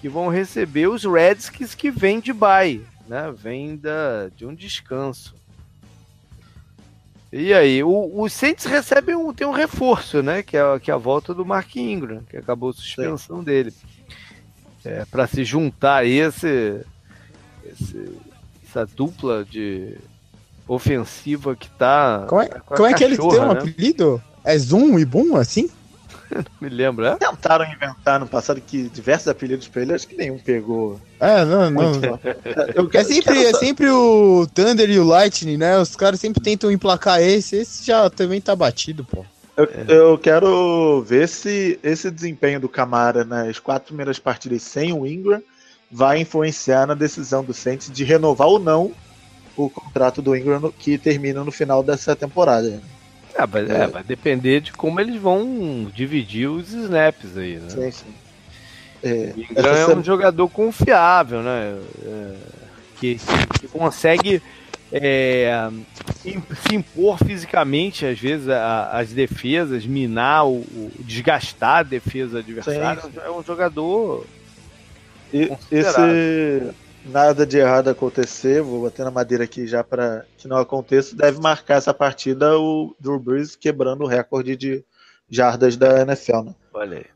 que vão receber os Redskins que vêm de bye né? Vem da, de um descanso. E aí, o, o Saints recebe um, tem um reforço, né? Que é, que é a volta do Mark Ingram, que acabou a suspensão Sim. dele. É, para se juntar a esse, esse, essa dupla de ofensiva que tá. Como é, como é que ele tem um né? apelido? É Zoom e Boom assim? Não me lembro, é? Tentaram inventar no passado que diversos apelidos pra ele, acho que nenhum pegou. É, não, não. Eu é, sempre, é sempre o Thunder e o Lightning, né? Os caras sempre tentam emplacar esse. Esse já também tá batido, pô. Eu, eu, quero ver se esse desempenho do Camara nas quatro primeiras partidas sem o Ingram vai influenciar na decisão do Saints de renovar ou não o contrato do Ingram que termina no final dessa temporada. Ah, vai, é. É, vai depender de como eles vão dividir os snaps aí, né? Sim, sim. É, Ingram é um jogador confiável, né? É, que, que, consegue é, se impor fisicamente, às vezes, a, as defesas, minar, o, o, desgastar a defesa adversária. Sim. É um jogador. E, esse nada de errado acontecer, vou bater na madeira aqui já para que não aconteça, deve marcar essa partida o Drew Brees quebrando o recorde de jardas da NFL, né? Olha aí.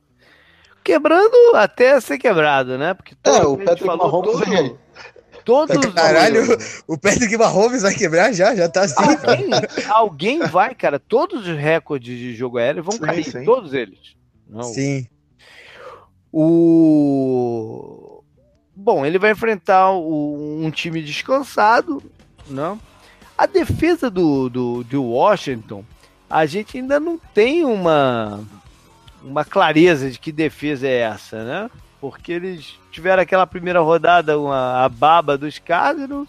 Quebrando até ser quebrado, né? Porque todo é, o Patrick Mahomes todo, vem Todos Caralho, o Patrick Mahomes vai quebrar já? Já tá assim. Alguém, alguém vai, cara. Todos os recordes de jogo aéreo vão sim, cair. Sim. Todos eles. Não. Sim. O Bom, ele vai enfrentar o, um time descansado, não? A defesa do, do, do Washington, a gente ainda não tem uma, uma clareza de que defesa é essa, né? Porque eles tiveram aquela primeira rodada, uma, a baba dos Cardinals,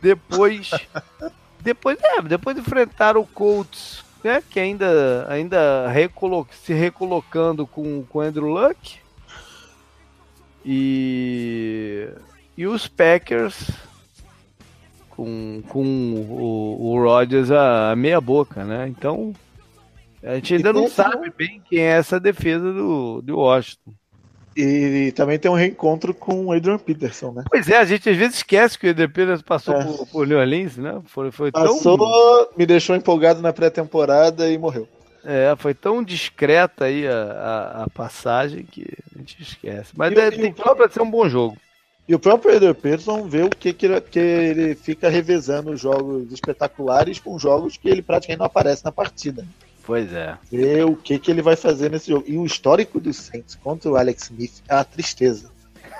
depois, depois, é, depois enfrentaram o Colts, né? Que ainda, ainda recolo se recolocando com o Andrew Luck e, e os Packers com, com o, o Rodgers a, a meia boca, né? Então a gente ainda não sabe bem quem é essa defesa do, do Washington. E também tem um reencontro com o Adrian Peterson, né? Pois é, a gente às vezes esquece que o Adrian Peterson passou é. por, por New Orleans, né? Foi, foi passou, tão... me deixou empolgado na pré-temporada e morreu. É, foi tão discreta aí a, a, a passagem que a gente esquece. Mas é, tem tudo para ser um bom jogo. E o próprio Eder Peterson vê o que, que, ele, que ele fica revezando jogos espetaculares com jogos que ele praticamente não aparece na partida. Pois é. Vê o que, que ele vai fazer nesse jogo. E o histórico do Saints contra o Alex Smith é uma tristeza.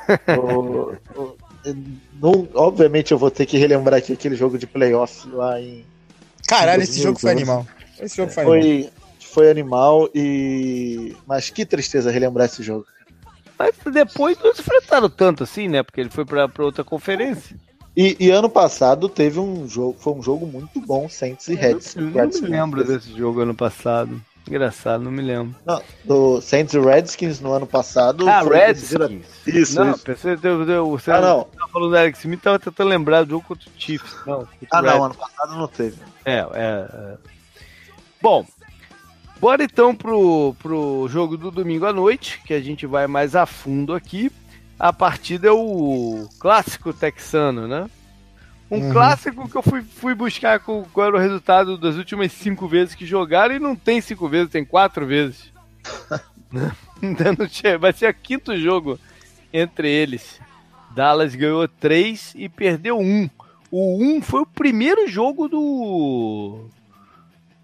o, o, não, obviamente eu vou ter que relembrar aqui aquele jogo de playoff lá em. Caralho, esse jogo foi animal. Esse jogo foi, foi animal foi animal e. Mas que tristeza relembrar esse jogo. Mas depois não se enfrentaram tanto assim, né? Porque ele foi pra, pra outra conferência. E, e, ano passado teve um jogo, foi um jogo muito bom, Saints e Reds. Eu, não me lembro desse jogo ano passado. Engraçado, não me lembro. Não, do Saints e Redskins no ano passado. Ah, Redskins. Isso, não, isso. Pensei, deu, você ah, não. Tava falando do Alex Smith, tava tentando lembrar do jogo contra o Chiefs. Não, ah, não, ano passado não teve. É, é, é. Bom, Bora então pro, pro jogo do domingo à noite, que a gente vai mais a fundo aqui. A partida é o clássico texano, né? Um uhum. clássico que eu fui, fui buscar com, qual era o resultado das últimas cinco vezes que jogaram e não tem cinco vezes, tem quatro vezes. Ainda não tinha, vai ser o quinto jogo entre eles. Dallas ganhou três e perdeu um. O um foi o primeiro jogo do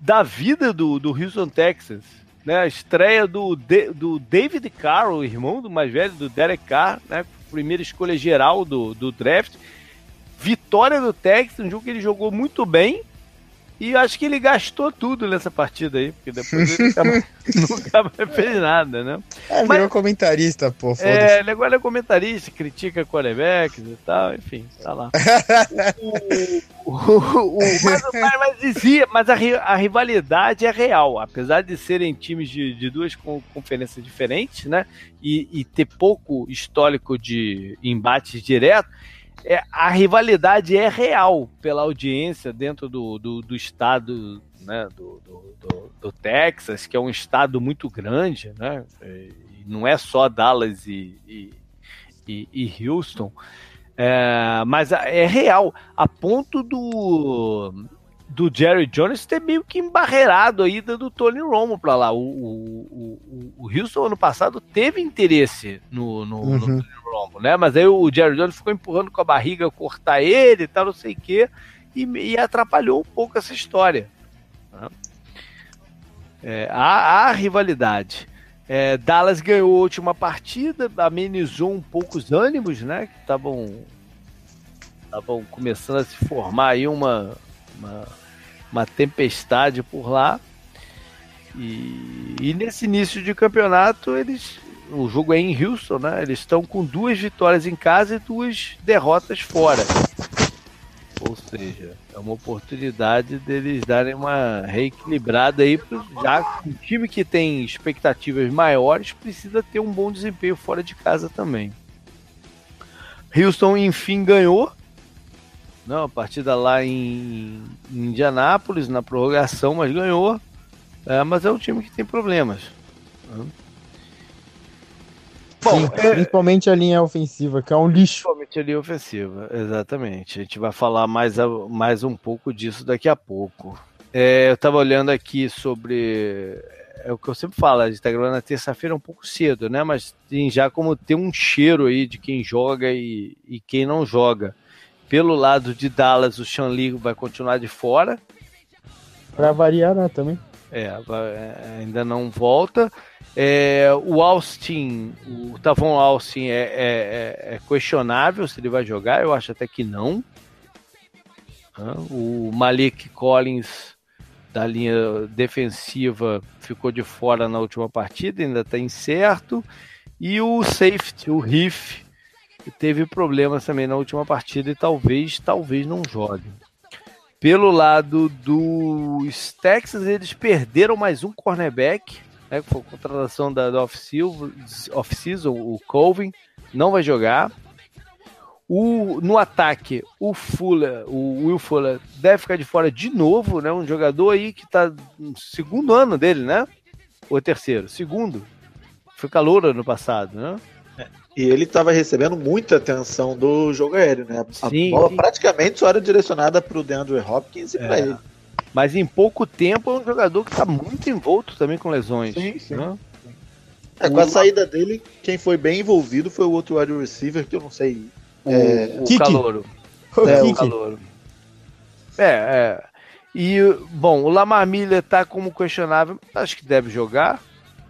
da vida do, do Houston Texans. Né, a estreia do, do David Carr, o irmão do mais velho, do Derek Carr, né, primeira escolha geral do, do draft. Vitória do Texans, um jogo que ele jogou muito bem, e acho que ele gastou tudo nessa partida aí, porque depois ele nunca, mais fez nada, né? É, virou Mas, comentarista, pô. É, ele agora é comentarista, critica quarterbacks e tal, enfim, tá lá. o, o, o, mas, mas, mas, dizia, mas a, a, rivalidade é real, apesar de serem times de, de duas conferências diferentes, né? E, e ter pouco histórico de embates direto é, a rivalidade é real pela audiência dentro do, do, do estado né, do, do, do, Texas, que é um estado muito grande, né? E não é só Dallas e, e, e, e Houston, é, mas é real, a ponto do do Jerry Jones ter meio que embarreirado a ida do Tony Romo para lá. O, o, o, o Houston ano passado teve interesse no, no, uhum. no Né? Mas aí o Jerry Jones ficou empurrando com a barriga cortar ele e tal, não sei o quê, e, e atrapalhou um pouco essa história. Né? É, há rivalidade. É, Dallas ganhou a última partida, amenizou um pouco os ânimos, né? Que estavam estavam começando a se formar aí uma, uma, uma tempestade por lá. E, e, nesse início de campeonato, eles. O jogo é em Houston, né? Eles estão com duas vitórias em casa e duas derrotas fora. Ou seja, é uma oportunidade deles darem uma reequilibrada aí, já um time que tem expectativas maiores precisa ter um bom desempenho fora de casa também. Houston enfim ganhou, não, a partida lá em, em Indianápolis na prorrogação, mas ganhou. É, mas é um time que tem problemas. Bom, Sim, é... principalmente a linha ofensiva, que é um lixo. Principalmente a linha ofensiva, exatamente. A gente vai falar mais, mais um pouco disso daqui a pouco. É, eu estava olhando aqui sobre. É o que eu sempre falo, a gente está gravando na terça-feira um pouco cedo, né? Mas tem já como ter um cheiro aí de quem joga e, e quem não joga. Pelo lado de Dallas, o Shanli vai continuar de fora. Para variar, né, também. É, é, ainda não volta. É, o Austin, o Tavon Austin é, é, é, é, questionável se ele vai jogar, eu acho até que não. O Malik Collins da linha defensiva ficou de fora na última partida, ainda está incerto. E o safety, o Riff, teve problemas também na última partida e talvez, talvez não jogue. Pelo lado dos Texas, eles perderam mais um cornerback, né, foi a contratação da, da off-season, o Colvin, não vai jogar. O, no ataque, o Fuller, o Will Fuller deve ficar de fora de novo, né? Um jogador aí que está no segundo ano dele, né? Ou terceiro? Segundo. Foi calor ano passado, né? E ele estava recebendo muita atenção do jogo aéreo, né? A sim, bola sim. praticamente só era direcionada para o DeAndre Hopkins e é. para ele. Mas em pouco tempo é um jogador que está muito envolto também com lesões. Sim, sim. Né? É, com a saída dele, quem foi bem envolvido foi o outro wide receiver, que eu não sei. O, é... o Calouro. É, o Calouro. É, é. E, bom, o Lamar Miller tá como questionável, acho que deve jogar.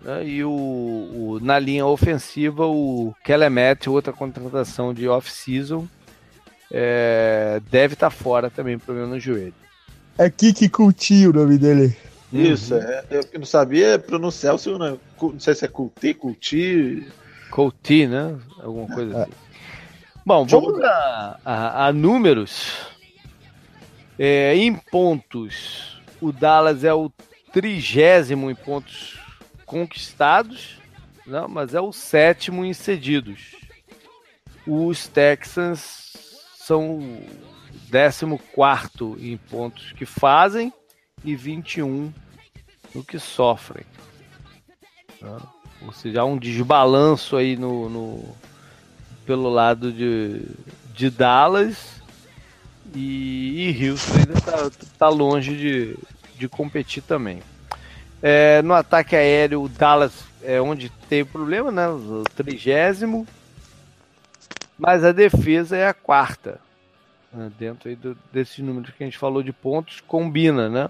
Né? E o, o, na linha ofensiva, o Kelemet, outra contratação de off-season, é, deve estar tá fora também, problema no joelho. É Kiki Coutinho o nome dele. Isso, uhum. é, eu não sabia pronunciar o seu nome. Não sei se é Couti, Couti. Couti, né? Alguma coisa é. assim. Bom, vamos a, a, a números. É, em pontos, o Dallas é o trigésimo em pontos conquistados, não, mas é o sétimo em cedidos. Os Texans são o décimo quarto em pontos que fazem e 21 no que sofrem. Ou seja, há um desbalanço aí no, no pelo lado de, de Dallas e, e Houston ainda está tá longe de, de competir também. É, no ataque aéreo, o Dallas é onde tem problema, né? O trigésimo. Mas a defesa é a quarta. Né? Dentro aí do, desses números que a gente falou de pontos, combina, né?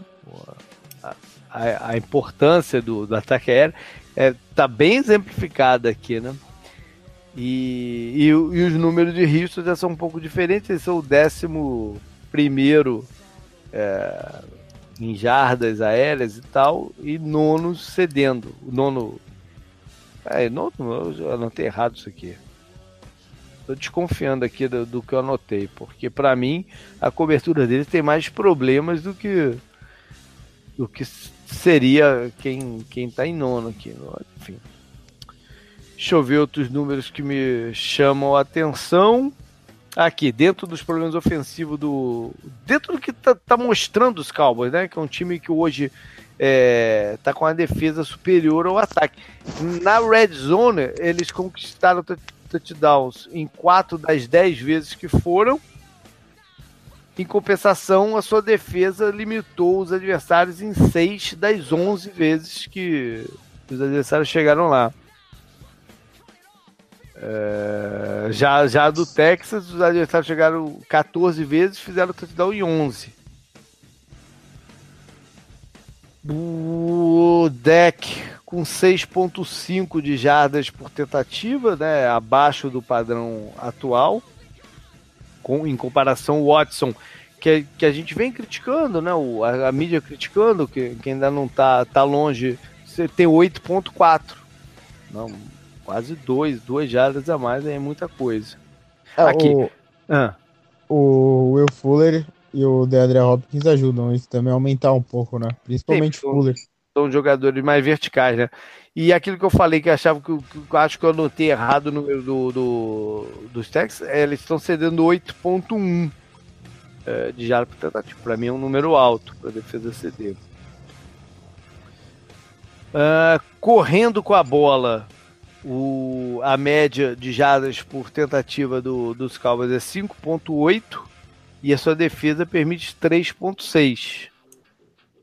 A, a, a importância do, do, ataque aéreo é, tá bem exemplificada aqui, né? E, e, e, os números de Houston já são um pouco diferentes, eles são o décimo primeiro é, em jardas aéreas e tal, e nono cedendo. O nono. É, nono, eu anotei errado isso aqui. Tô desconfiando aqui do, do que eu anotei, porque para mim a cobertura deles tem mais problemas do que do que seria quem quem tá em nono aqui, enfim. Deixa eu ver outros números que me chamam a atenção aqui, dentro dos problemas ofensivos do. Dentro do que tá, tá mostrando os Cowboys, né? Que é um time que hoje é, tá com a defesa superior ao ataque. Na red zone, eles conquistaram touchdowns em 4 das 10 vezes que foram. Em compensação, a sua defesa limitou os adversários em 6 das 11 vezes que os adversários chegaram lá. É, já, já do Texas, os adversários chegaram 14 vezes fizeram touchdown em 11. O deck com 6.5 de jardas por tentativa, né, abaixo do padrão atual. Com, em comparação ao Watson, que, que a gente vem criticando, né, o, a, a mídia criticando, que, que ainda não está tá longe, você tem 8.4. Não, quase 2, 2 jardas a mais é muita coisa. É, Aqui. O, ah. o Will Fuller e o DeAndre Hopkins ajudam isso também a aumentar um pouco, né? Principalmente Sim, Fuller. São jogadores mais verticais, né? E aquilo que eu falei que achava que, que acho que eu anotei errado no número do, do, dos Texas, é, eles estão cedendo 8.1 é, de jardas por tentativa. Para mim é um número alto para defesa ceder. Uh, correndo com a bola, o, a média de jardas por tentativa do, dos Cowboys é 5.8 e a sua defesa permite 3.6.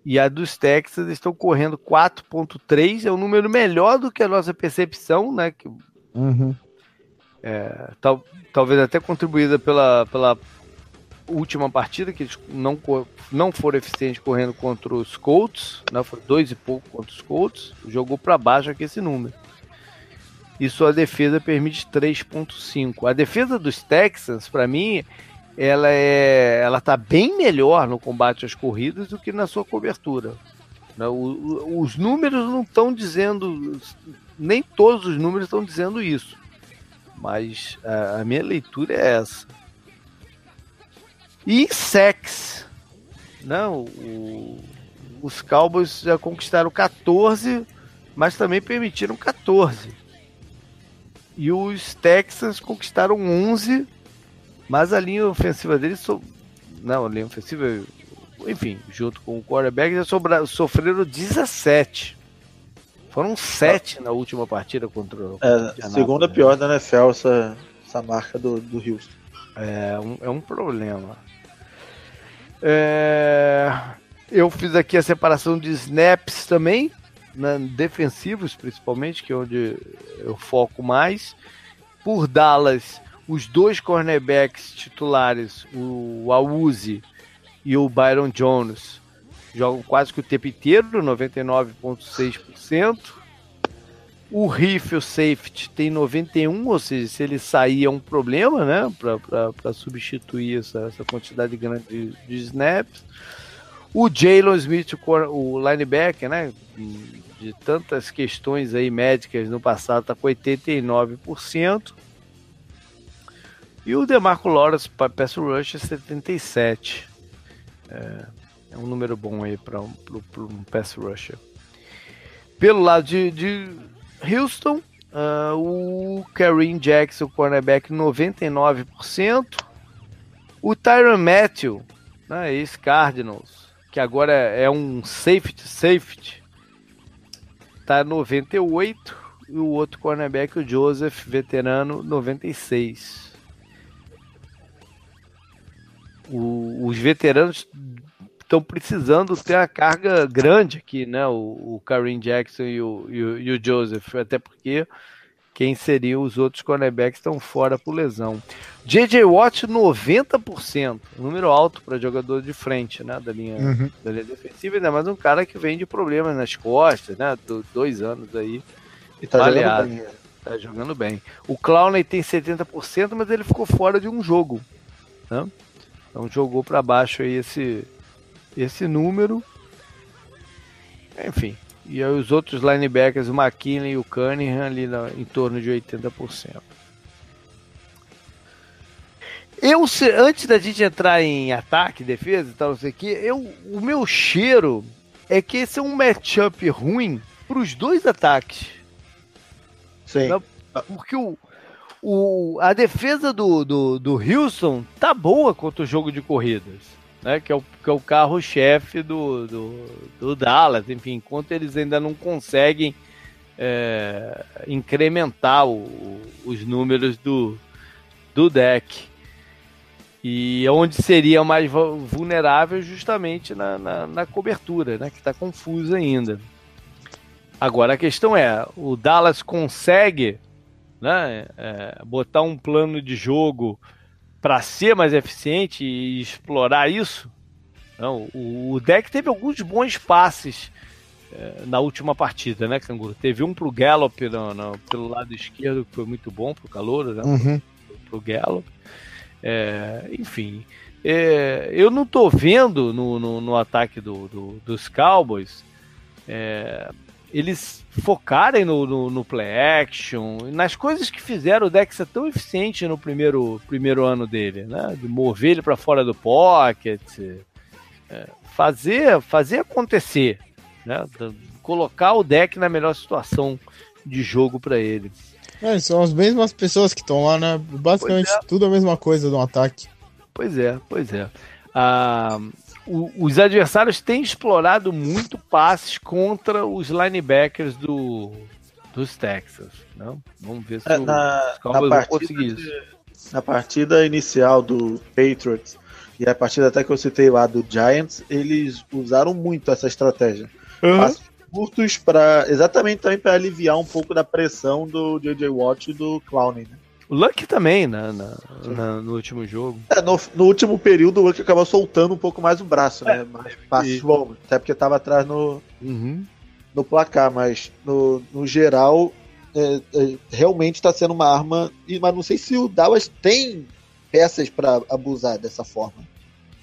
E a dos Texas estão correndo 4.3, é um número melhor do que a nossa percepção, né? Que, uhum. é, tal, talvez até contribuída pela, pela última partida, que eles não, não foram eficientes correndo contra os Colts, né? Foram dois e pouco contra os Colts, jogou para baixo aqui esse número e sua defesa permite 3.5. A defesa dos Texans, para mim, ela é, ela tá bem melhor no combate às corridas do que na sua cobertura. Né? os números não estão dizendo, nem todos os números estão dizendo isso, mas a, minha leitura é essa. E sex, não, o, os Cowboys já conquistaram 14, mas também permitiram 14. E os Texans conquistaram 11, mas a linha ofensiva deles. So... Não, a linha ofensiva, enfim, junto com o quarterback, já sobra... sofreram 17. Foram 7 na última partida contra o. É, segunda né? pior da NFL essa, essa marca do, do Houston. É um, é um problema. É... Eu fiz aqui a separação de snaps também né, defensivos principalmente, que é onde eu foco mais. Por Dallas, os dois cornerbacks titulares, o Awuzi e o Byron Jones, jogam quase que o tempo inteiro, 99,6%. O Riff, o safety, tem 91, ou seja, se ele sair é um problema, né? Para substituir essa, essa quantidade grande de, de snaps. O Jalen Smith, o linebacker, né? De tantas questões aí médicas no passado, está com 89%. E o DeMarco Lawrence para pass rush é 77. É, é, um número bom aí para um, um pass rusher. Pelo lado de, de Houston, uh, o Kareem Jackson, cornerback, 99%. O Tyron Matthew, né, ex-Cardinals, que agora é um safety safety, tá 98 e o outro cornerback o Joseph, veterano, 96. O, os veteranos estão precisando ter a carga grande aqui, né? O, o Kareem Jackson e o, e o, e o Joseph, até porque quem seriam os outros cornerbacks estão fora por lesão. J.J. Watt, 90%, número alto para jogador de frente, né, da linha, uhum. da linha defensiva, ainda mais um cara que vem de problemas nas costas, né, do, dois anos aí, e tá baleado. Jogando bem. Tá jogando bem. O Clowney tem 70%, mas ele ficou fora de um jogo, né? Então jogou para baixo aí esse, esse número. Enfim, e aí os outros linebackers, o McKinley e o Cunningham, ali na, em torno de 80%. Eu, antes da gente entrar em ataque, defesa e tal, não sei o que, eu, o meu cheiro é que esse é um matchup ruim para os dois ataques. Sim. Porque o, o, a defesa do, do, do Houston tá boa contra o jogo de corridas né, que é o, que é o carro-chefe do, do, do, Dallas. Enfim, enquanto eles ainda não conseguem é, incrementar o, os números do, do deck. E onde seria mais vulnerável justamente na, na, na cobertura, né, que está confuso ainda. Agora a questão é, o Dallas consegue né, é, botar um plano de jogo para ser mais eficiente e explorar isso. Não, o, deck teve alguns bons passes é, na última partida, né, Canguru? Teve um pro Gallup no, no, pelo lado esquerdo, que foi muito bom pro calor, né? Uhum. Pro, pro Gallup. É, enfim, é, eu não tô vendo no, no, no ataque do, do, dos Cowboys é, eles focarem no, no, no, play action, nas coisas que fizeram o Dex ser tão eficiente no primeiro, primeiro ano dele, né? De mover ele para fora do pocket, é, fazer, fazer acontecer, né? Colocar o deck na melhor situação de jogo para ele. É, são as mesmas pessoas que estão lá, né? Basicamente é. tudo a mesma coisa do ataque. Pois é, pois é. Ah, o, os adversários têm explorado muito passes contra os linebackers do, dos Texas. Né? Vamos ver se é, na, os Cowboys vão conseguir isso. Na partida inicial do Patriots e a partida até que eu citei lá do Giants, eles usaram muito essa estratégia. Uhum. Passos curtos para exatamente também para aliviar um pouco da pressão do JJ Watt e do Clowney. Né? O Luck também, né, na, na, no último jogo. É, no, no, último período o Luck acabou soltando um pouco mais o braço, né? É, mais passos longos. Até porque estava atrás no, uhum. no placar, mas no, no geral é, é, realmente está sendo uma arma. Mas não sei se o Dallas tem peças para abusar dessa forma.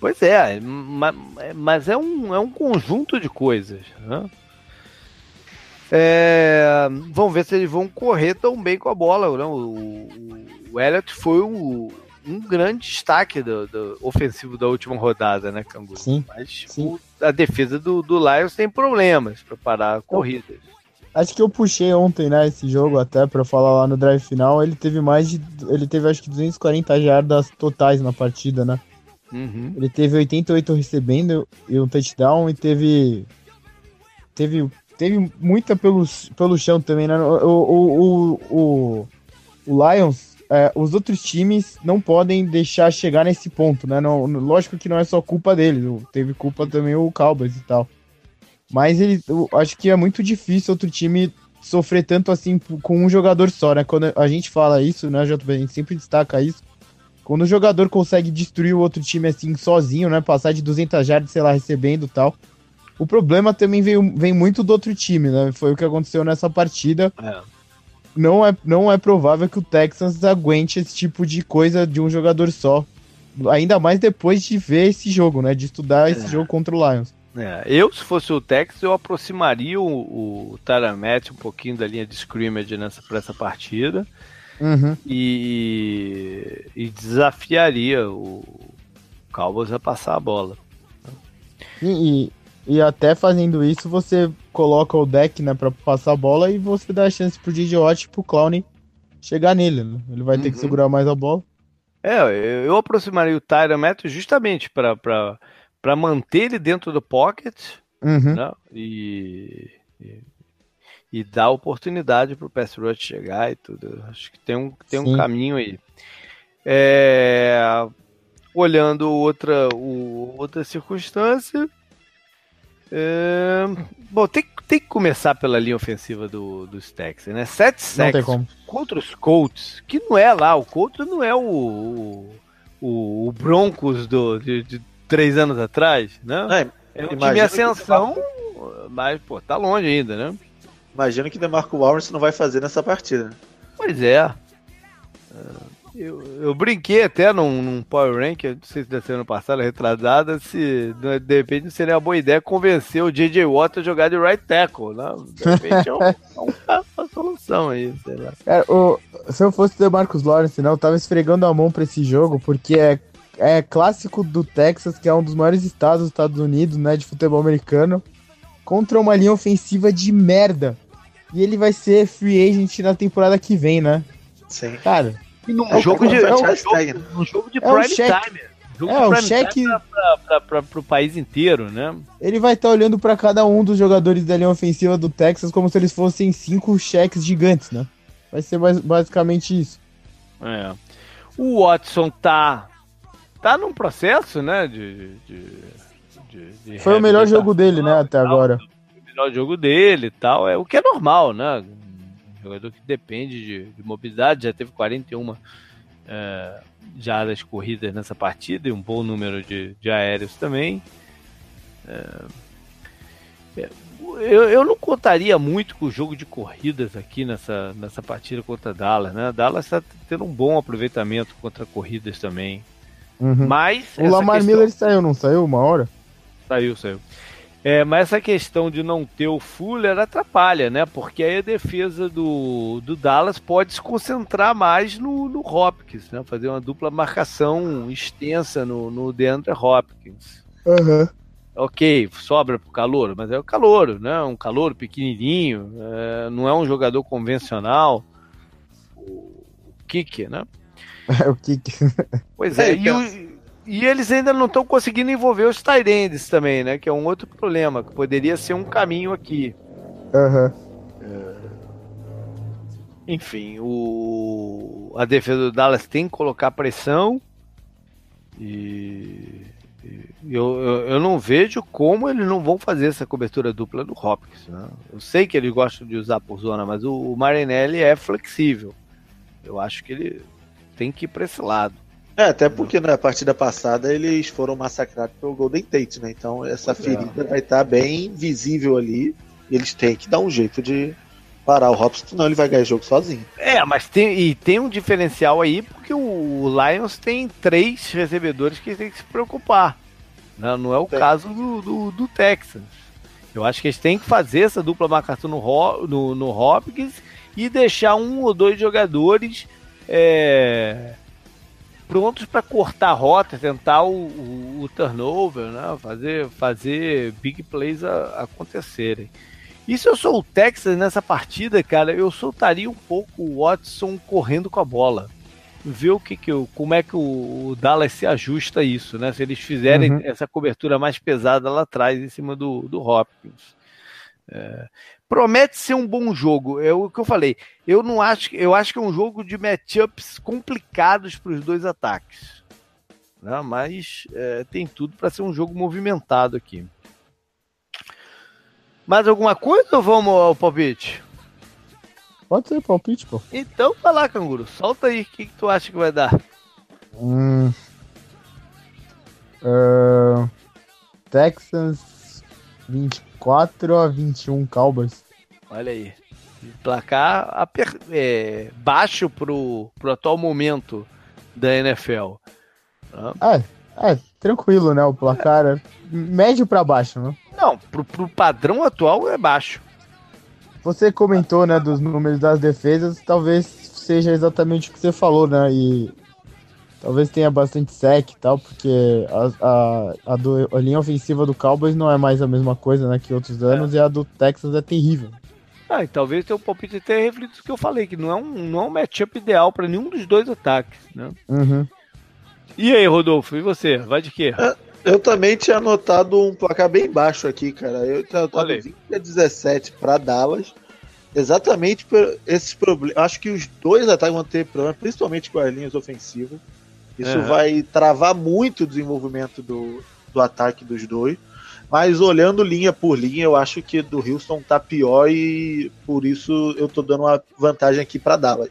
Pois é, mas é um, é um conjunto de coisas. Né? É, vamos ver se eles vão correr tão bem com a bola. Não? O, o Elliott foi um, um grande destaque do, do, ofensivo da última rodada, né, Canguru? Sim, Mas sim. O, a defesa do, do Lions tem problemas para parar corridas. Acho que eu puxei ontem, né, esse jogo até para falar lá no drive final. Ele teve mais de. Ele teve acho que 240 jardas totais na partida, né? Uhum. Ele teve 88 recebendo e um touchdown e teve. Teve teve muita pelo, pelo chão também, né? O, o, o, o, Lions, é, os outros times não podem deixar chegar nesse ponto, né? Não, lógico que não é só culpa deles, teve culpa também o Cowboys e tal. Mas ele, acho que é muito difícil outro time sofrer tanto assim com um jogador só, né? Quando a gente fala isso, né, a gente sempre destaca isso. Quando o jogador consegue destruir o outro time assim sozinho, né? Passar de 200 jardas, sei lá, recebendo tal o problema também vem, vem muito do outro time, né? Foi o que aconteceu nessa partida. É. Não, é, não é provável que o Texans aguente esse tipo de coisa de um jogador só. Ainda mais depois de ver esse jogo, né? De estudar é. esse jogo contra o Lions. É, eu, se fosse o Texas, eu aproximaria o, o Taramet um pouquinho da linha de scrimmage nessa, pra essa partida. Uhum. E, e desafiaria o Cowboys a passar a bola. E, e até fazendo isso, você coloca o deck, né, pra passar a bola e você dá a chance pro DJ Watt e pro Clown chegar nele, né? Ele vai uhum. ter que uhum. segurar mais a bola. É, eu aproximaria o Tyron Matthews justamente para manter ele dentro do pocket uhum. né? e, e, e, dar oportunidade para o pass rush chegar e tudo. Acho que tem um, tem um caminho aí. É, olhando outra, o, outra circunstância, Bom, tem, tem que começar pela linha ofensiva do, dos Texans, né? Sete sacks contra os Colts, que não é lá, o Colts não é o, o, o Broncos do, de, de, três anos atrás, né? É, é um time ascensão, mas, pô, tá longe ainda, né? Imagino que DeMarco Lawrence não vai fazer nessa partida. Pois é. Eu, eu brinquei até num, num Power Rank, não sei se da semana passada, retrasada, se de repente não seria uma boa ideia convencer o J.J. Watt a jogar de right tackle, né? De repente é, um, é uma, uma, solução aí, sei lá. É, o, se eu fosse o Marcos Lawrence, não, eu tava esfregando a mão pra esse jogo, porque é, é clássico do Texas, que é um dos maiores estados dos Estados Unidos, né, de futebol americano, contra uma linha ofensiva de merda. E ele vai ser free agent na temporada que vem, né? Sim. Cara, e num é jogo, de, é um jogo, de é prime time. Jogo é, o cheque para o país inteiro, né? Ele vai estar tá olhando para cada um dos jogadores da linha ofensiva do Texas como se eles fossem cinco cheques gigantes, né? Vai ser basicamente isso. É. O Watson tá tá num processo, né? De, de, de, de Foi o melhor jogo dele, né? Até agora. O melhor jogo dele e tal. É o que é normal, né? Jogador que depende de, de mobilidade, já teve 41 é, jardas corridas nessa partida e um bom número de, de aéreos também. É, É, eu, eu não contaria muito com o jogo de corridas aqui nessa, nessa partida contra Dallas, né? Dallas está tendo um bom aproveitamento contra corridas também. Uhum. Mas. O Lamar questão... Miller saiu, não saiu uma hora? Saiu, saiu. É, mas essa questão de não ter o Fuller atrapalha, né? Porque aí a defesa do, do Dallas pode se concentrar mais no, no Hopkins, né? Fazer uma dupla marcação extensa no, no DeAndre Hopkins. Uhum. Ok, sobra pro calor, mas é o calor, né? Um calor pequenininho, é, não é um jogador convencional. O kick, né? É o kick. Pois é, é e, o, e eles ainda não estão conseguindo envolver os Tyrands também, né? Que é um outro problema, que poderia ser um caminho aqui. Uhum. É... Enfim, o... a defesa do Dallas tem que colocar pressão e eu, eu, eu, não vejo como eles não vão fazer essa cobertura dupla do Hopkins. Né? Eu sei que eles gostam de usar por zona, mas o, o Marinelli é flexível. Eu acho que ele tem que ir para esse lado. É, até porque na partida passada eles foram massacrados pelo Golden Tate, né? Então essa é. ferida vai estar bem visível ali. Eles têm que dar um jeito de parar o Hopkins, senão ele vai ganhar jogo sozinho. É, mas tem, e tem um diferencial aí, porque o Lions tem três recebedores que tem que se preocupar. Né? Não é o tem. caso do, do, do, Texans. Eu acho que eles têm que fazer essa dupla marcação no, no, no Hopkins e deixar um ou dois jogadores é, prontos para cortar a rota, tentar o, o, o, turnover, né? fazer, fazer big plays a, acontecerem. E se eu sou o Texas nessa partida, cara, eu soltaria um pouco o Watson correndo com a bola. Ver o que, que eu, como é que o, o Dallas se ajusta a isso, né? Se eles fizerem uhum. essa cobertura mais pesada lá atrás, em cima do, do Hopkins. É, promete ser um bom jogo. É o que eu falei. Eu não acho, eu acho que é um jogo de matchups complicados para os dois ataques. Né? Mas é, tem tudo para ser um jogo movimentado aqui. Mais alguma coisa ou vamos ao palpite? Pode ser palpite, pô. Então vai lá, canguru. Solta aí. O que, que tu acha que vai dar? Hum. Uh, Texans 24. 4 a 21 Cowboys. Olha aí. Placar aper... é, baixo pro, pro atual momento da NFL. É, é, tranquilo, né? O placar é médio para baixo, né? Não, pro, pro padrão atual é baixo. Você comentou, né, dos números das defesas, talvez seja exatamente o que você falou, né? E Talvez tenha bastante sec e tal, porque a, a, a, do, a, linha ofensiva do Cowboys não é mais a mesma coisa né, que outros anos, é. e a do Texas é terrível. Ah, e talvez teu palpite tenha refletido o que eu falei, que não é um, não é um matchup ideal para nenhum dos dois ataques. Né? Uhum. E aí, Rodolfo, e você? Vai de quê? É, eu também tinha anotado um placar bem baixo aqui, cara. Eu tinha anotado 20 a 17 para Dallas. Exatamente por esses problemas. Acho que os dois ataques vão ter problemas, principalmente com as linhas ofensivas. Isso uhum. vai travar muito o desenvolvimento do, do ataque dos dois. Mas olhando linha por linha, eu acho que do Houston tá pior e por isso eu tô dando uma vantagem aqui para Dallas.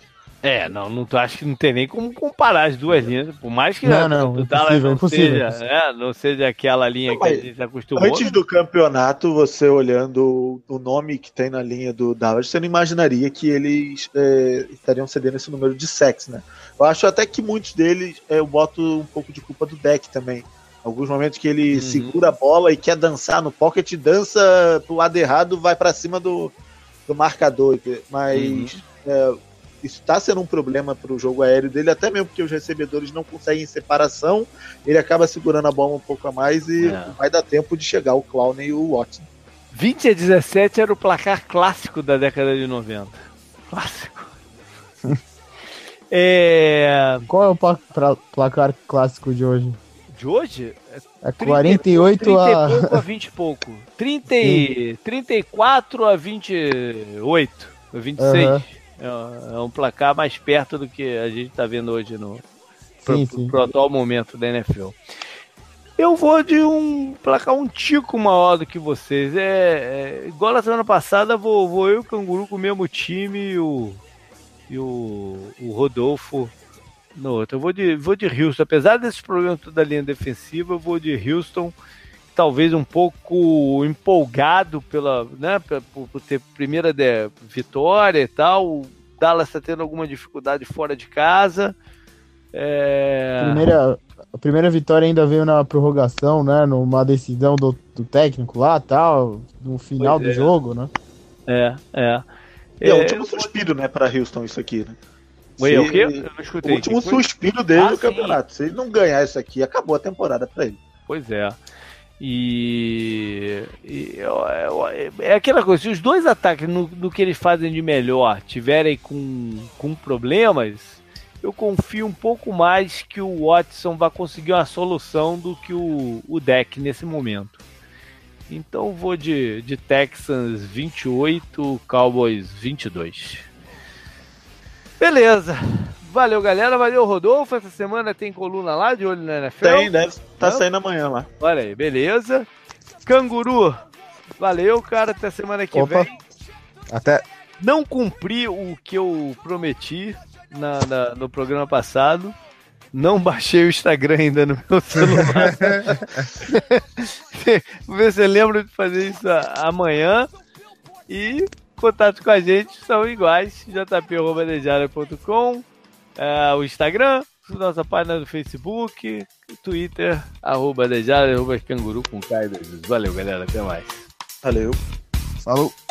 É, não, não acho que não tem nem como comparar as duas linhas, por mais que não, não, o Dallas não, seja, é, não seja aquela linha não, que a gente acostumou. Antes do campeonato, você olhando o nome que tem na linha do Dallas, você não imaginaria que eles é, estariam cedendo esse número de sacks, né? Eu acho até que muitos deles é, eu boto um pouco de culpa do deck também. Alguns momentos que ele uhum. segura a bola e quer dançar no pocket, dança pro lado errado, vai para cima do, do marcador. Mas uhum. é, isso está sendo um problema para o jogo aéreo dele, até mesmo porque os recebedores não conseguem separação. Ele acaba segurando a bola um pouco a mais e é. vai dar tempo de chegar o Clown e o Watson. 20 a 17 era o placar clássico da década de 90. Clássico. É... Qual é o placar clássico de hoje? De hoje? É 48 30 a... pouco a 20 e pouco. 30 e... 34 a 28. A 26. Uhum. É, é um placar mais perto do que a gente está vendo hoje no sim, pro, sim. pro atual momento da NFL. Eu vou de um placar um tico maior do que vocês. É, é igual na semana passada, vou, vou eu e o Canguru com o mesmo time e o e o, o Rodolfo no outro. Eu vou de, vou de Houston. Apesar desses problemas da linha defensiva, eu vou de Houston talvez um pouco empolgado pela, né, por, por ter primeira de, vitória e tal. O Dallas está tendo alguma dificuldade fora de casa. É... Primeira, a primeira vitória ainda veio na prorrogação, né? Numa decisão do, do técnico lá, tal, no final pois do é. jogo, né? É, é. É, o último suspiro, né, para Houston isso aqui, né? Oi, é o quê? Eu não escutei. O último suspiro dele ah, no campeonato. Se ele não ganhar isso aqui, acabou a temporada para ele. Pois é. E, e é aquela coisa, se os dois ataques no, no, que eles fazem de melhor tiverem com, com problemas, eu confio um pouco mais que o Watson vai conseguir uma solução do que o, o deck nesse momento. Então vou de, de Texans 28, Cowboys 22. Beleza. Valeu, galera. Valeu, Rodolfo. Essa semana tem coluna lá de olho na NFL? Tem, deve tá saindo amanhã lá. Olha aí, beleza. Canguru, valeu, cara. Até semana que Opa. vem. Até. Não cumpri o que eu prometi na, na, no programa passado. Não baixei o Instagram ainda no meu celular. Vou ver se eu lembro de fazer isso amanhã. E contato com a gente são iguais: jp.com, é, o Instagram, nossa página do Facebook, Twitter, arroba Dejara, arroba canguru com Valeu, galera. Até mais. Valeu. Falou.